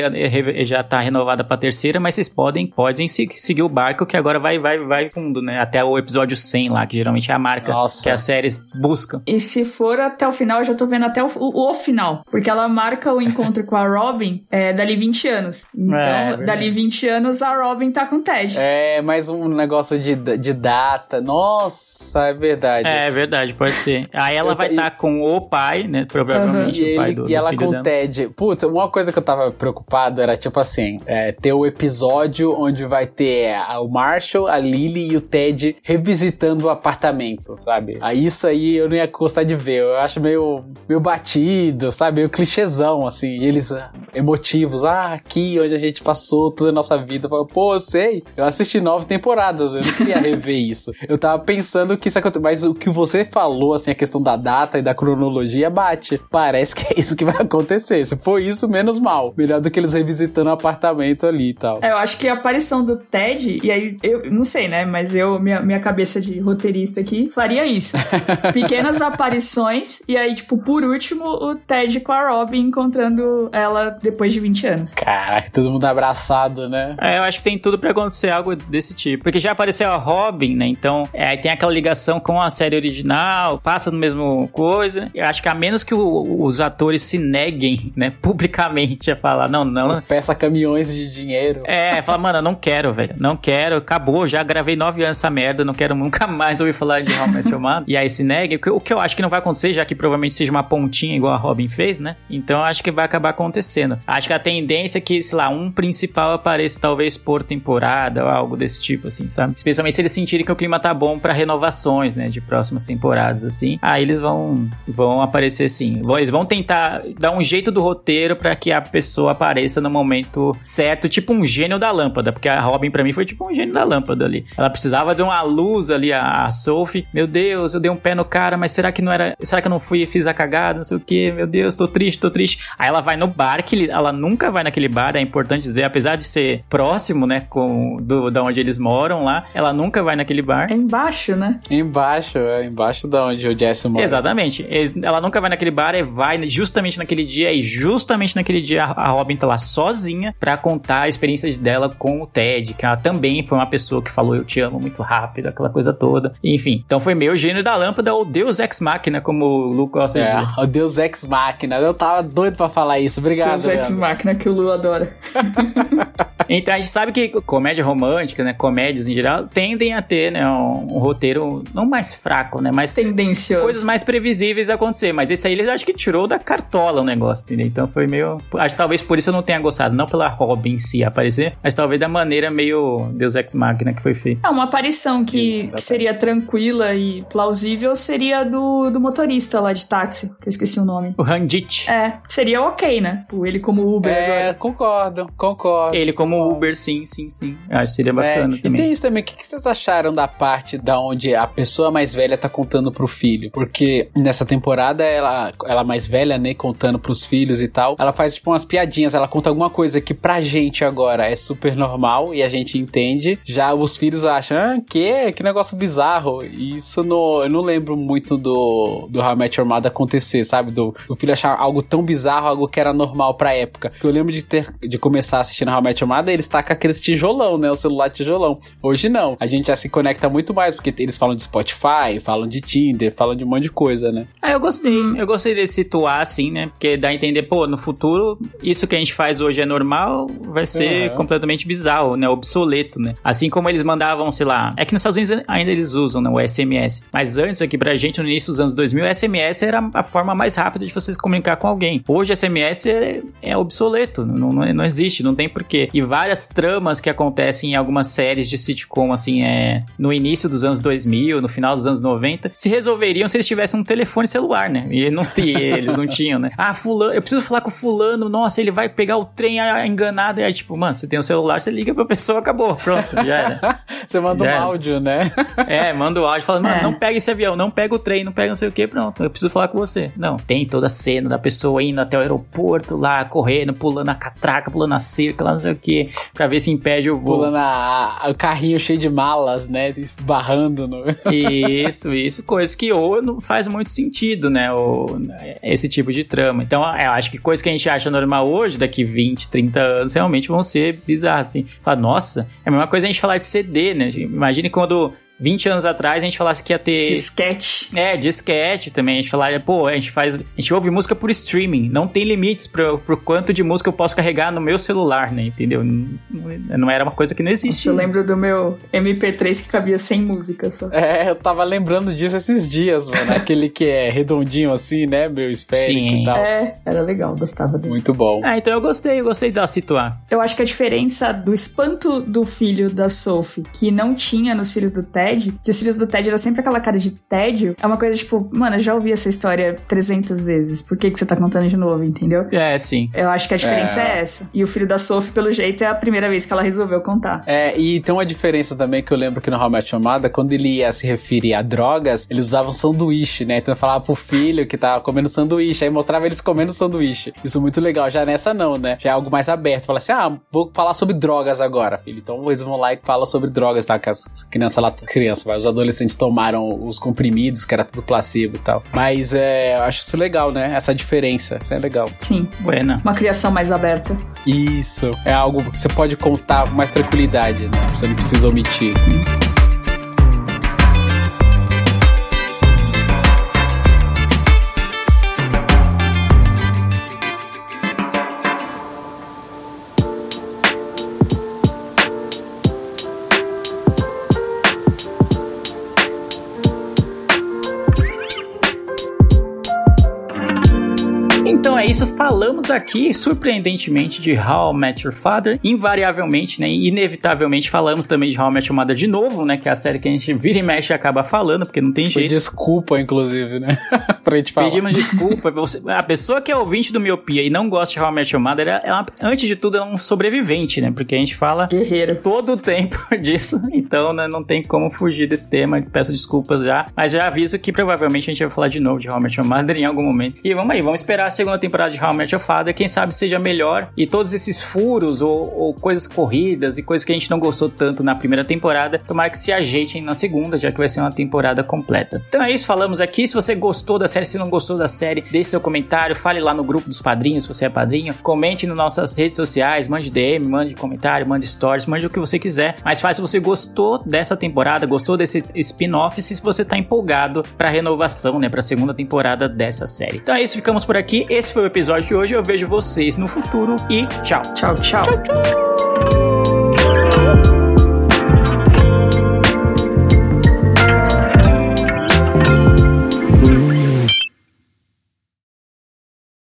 já tá renovada pra terceira, mas vocês podem, podem se- seguir o barco que agora vai, vai, vai fundo, né? Até o episódio 100 lá, que geralmente é a marca Nossa. que as séries buscam. E se for até o final, eu já tô vendo até o, o, o final. Porque ela marca o encontro com a Robin é, dali 20 anos. Então, É, é dali 20 anos, a Robin tá com o Ted. É, mais um negócio de, de data. Nossa, é verdade. É verdade, pode ser. Aí ela Eu vai ta- estar com o pai, né? Provavelmente E, o pai ele- do, e do ela filho com o. Ted. Putz, uma coisa que eu tava preocupado era tipo assim: é, ter o episódio onde vai ter a- o Marshall, a Lily e o Ted revisitando o apartamento, sabe? Aí isso aí eu não ia gostar de ver. Eu acho meio, meio batido, sabe? Meio clichêzão, assim. E eles ah, emotivos. Ah, aqui onde a gente passou toda a nossa vida. Falo, Pô, eu sei. Eu assisti nove temporadas. Eu não queria rever isso. Eu tava pensando que isso aconteceu. Mas o que você falou, assim, a questão da data e da cronologia bate. Parece que é isso que vai acontecer. Se for isso, menos mal. Melhor do que eles revisitando o apartamento ali e tal. É, eu acho que a aparição do Ted, e aí eu não sei, né? Mas eu, minha, minha cabeça de roteirista aqui, faria isso. Pequenas aparições, e aí, tipo, por último, o Ted com a Robin encontrando ela depois de 20 anos. Caraca, todo mundo abraçado, né? É, eu acho que tem tudo pra acontecer algo desse tipo. Porque já apareceu a Robin, né? Então, é, aí tem aquela ligação com a série original, passa no mesmo coisa. Eu acho que a menos que o- os atores se neguem, né, publicamente a falar, não, não. Peça caminhões de dinheiro. É, fala, mano, eu não quero, velho. Não quero, acabou, já gravei nove anos essa merda, não quero nunca mais ouvir falar de How I Met Your Mother. E aí se negue, o que- o que eu acho que não vai acontecer, já que provavelmente seja uma pontinha igual a Robin fez, né? Então eu acho que vai acabar acontecendo. Acho que a tendência é que, sei lá, um principal apareça talvez por temporada ou algo desse tipo, assim, sabe? Especialmente se eles sentirem que o clima tá bom pra renovações, né, de próximas temporadas, assim. Aí eles vão, vão aparecer sim. Eles vão tentar dar um jeito do roteiro pra que a pessoa apareça no momento certo, tipo um gênio da lâmpada, porque a Robin pra mim foi tipo um gênio da lâmpada ali. Ela precisava de uma luz ali, a, Sophie. Meu Deus, eu dei um pé no cara, mas será que não era. Será que eu não fui e fiz a cagada? Não sei o que, meu Deus, tô triste, tô triste. Aí ela vai no bar, que ela nunca vai naquele bar, é importante dizer, apesar de ser próximo, né, com do, da onde eles moram lá, ela nunca vai naquele bar. É embaixo, né? Embaixo, é embaixo da onde o Jesse mora. Exatamente. Ela nunca vai naquele bar e vai justamente naquele dia, e justamente naquele dia a Robin tá lá sozinha pra contar a experiência dela com o Ted, que ela também foi uma pessoa que falou eu te amo muito rápido, aquela coisa toda. Enfim, então foi meio gênio da lâmpada ou Deus Ex Machina, como o Luke gosta de É, dizer. o Deus Ex Machina. Eu tava doido pra falar isso. Obrigado, Deus Ex. Machina que o Lu adora. Então a gente sabe que comédia romântica, né, comédias em geral, tendem a ter, né, um, um roteiro não mais fraco, né, mas Tendencioso. coisas mais previsíveis acontecer. Mas esse aí eles acho que tirou da cartola o negócio, entendeu? Então foi meio. Acho que talvez por isso eu não tenha gostado. Não pela Robin em si aparecer, mas talvez da maneira meio Deus Ex Machina que foi feito. É, uma aparição que, que seria tranquila e plausível seria do, do motorista lá de táxi, que eu esqueci o nome. O Handit. É, seria ok, né? Pô, Ele como Uber É, agora. concordo, concordo. Ele como Uber, sim, sim, sim. Eu Acho que seria É, bacana e também. tem isso também. O que, que vocês acharam da parte da onde a pessoa mais velha tá contando pro filho? Porque nessa temporada, ela, ela mais velha, né, contando pros filhos e tal, ela faz tipo umas piadinhas, ela conta alguma coisa que pra gente agora é super normal e a gente entende. Já os filhos acham, ah, que? Que negócio bizarro. E isso no, eu não lembro muito do, do How I Met Your Mother acontecer, sabe? Do, o filho achar algo tão bizarro, algo que era normal pra época. Eu lembro de ter de começar assistindo How I Met Your Mother, eles tacam aqueles tijolão, né? O celular tijolão. Hoje não. A gente já se conecta muito mais, porque eles falam de Spotify, falam de Tinder, falam de um monte de coisa, né? Ah, eu gostei. Eu gostei de situar assim, né? Porque dá a entender, pô, no futuro, isso que a gente faz hoje é normal, vai ser Uhum. completamente bizarro, né? Obsoleto, né? Assim como eles mandavam, sei lá. É que nos Estados Unidos ainda eles usam, né? O SMS. Mas antes, aqui pra gente, no início dos anos 2000, o SMS era a forma mais rápida de você se comunicar com alguém. Hoje, SMS é, é obsoleto. Não, não, não existe, não tem porquê. E várias tramas que acontecem em algumas séries de sitcom, assim, é. No início dos anos 2000, no final dos anos 90, se resolveriam se eles tivessem um telefone celular, né? E não tinha, eles não tinham, né? Ah, fulano, eu preciso falar com fulano, nossa, ele vai pegar o trem ah, enganado. E aí, tipo, mano, você tem um celular, você liga pra pessoa, acabou, pronto, já era. Você manda Já um era. áudio, né? É, manda o áudio, fala, mano, É. não pega esse avião, não pega o trem, não pega não sei o que, pronto, eu preciso falar com você. Não, tem toda a cena da pessoa indo até o aeroporto lá, correndo, pulando a catraca, pulando a cerca, lá não sei o que, pra ver se impede o voo. Pulando a- a- o carrinho cheio de malas, né? Esbarrando no. Isso, isso, coisa que ou não faz muito sentido, né? Ou, esse tipo de trama. Então, eu acho que coisa que a gente acha normal hoje, daqui 20, 30 anos, realmente vão ser bizarras, assim. Fala, nossa, é a mesma coisa a gente falar de CD, né? Imagine quando 20 anos atrás a gente falasse que ia ter. Disquete. É, disquete também. A gente falaria, pô, a gente faz. A gente ouve música por streaming. Não tem limites pro, pro quanto de música eu posso carregar no meu celular, né? Entendeu? Não, não era uma coisa que não Nossa, existia. eu lembro do meu MP3 que cabia sem música só. É, eu tava lembrando disso esses dias, mano. Aquele que é redondinho assim, né? Meio esférico Sim. e tal. É, era legal, gostava dele. Muito bom. Ah, então eu gostei, eu gostei da situar. Eu acho que a diferença do espanto do filho da Sophie, que não tinha nos filhos do Ted, que os filhos do Ted eram sempre aquela cara de tédio, é uma coisa tipo, mano, eu já ouvi essa história 300 vezes, por que, que você tá contando de novo, entendeu? É, sim. Eu acho que a diferença é. É. essa. E o filho da Sophie, pelo jeito, é a primeira vez que ela resolveu contar. É, e tem uma diferença também que eu lembro que no How I Met Mother, quando ele ia se referir a drogas, eles usavam sanduíche, né? Então eu falava pro filho que tava comendo sanduíche, aí mostrava eles comendo sanduíche. Isso é muito legal. Já nessa não, né? Já é algo mais aberto. Fala assim, ah, vou falar sobre drogas agora, filho. Então eles vão lá e falam sobre drogas, tá? Que as crianças lá, criança, vai, os adolescentes tomaram os comprimidos, que era tudo placebo e tal. Mas é, eu acho isso legal, né? Essa diferença, isso é legal. Sim. Buena. Uma criação mais aberta. Isso. É algo que você pode contar com mais tranquilidade, né? Você não precisa omitir. Então falamos aqui, surpreendentemente, de How I Met Your Father. Invariavelmente, né? Inevitavelmente falamos também de How I Met Your Mother de novo, né? Que é a série que a gente vira e mexe e acaba falando, porque não tem Foi jeito. desculpa, inclusive, né? pra gente falar. Pedimos desculpa. Você- a pessoa que é ouvinte do Miopia e não gosta de How I Met Your Mother, ela, ela, antes de tudo, é um sobrevivente, né? Porque a gente fala Guerreiro. todo o tempo disso, então né, não tem como fugir desse tema. Peço desculpas já, mas já aviso que provavelmente a gente vai falar de novo de How I Met Your Mother em algum momento. E vamos aí, vamos esperar a segunda temporada de How I Met Your Father, quem sabe seja melhor e todos esses furos ou, ou coisas corridas e coisas que a gente não gostou tanto na primeira temporada, tomara que se ajeitem na segunda, já que vai ser uma temporada completa. Então é isso, falamos aqui. Se você gostou da série, se não gostou da série, deixe seu comentário, fale lá no grupo dos padrinhos, se você é padrinho, comente nas nossas redes sociais, mande DM, mande comentário, mande stories, mande o que você quiser. Mas faz se você gostou dessa temporada, gostou desse spin-off, se você tá empolgado pra renovação, né, pra segunda temporada dessa série. Então é isso, ficamos por aqui. Esse foi o episódio de hoje. Eu vejo vocês no futuro e tchau. Tchau, tchau.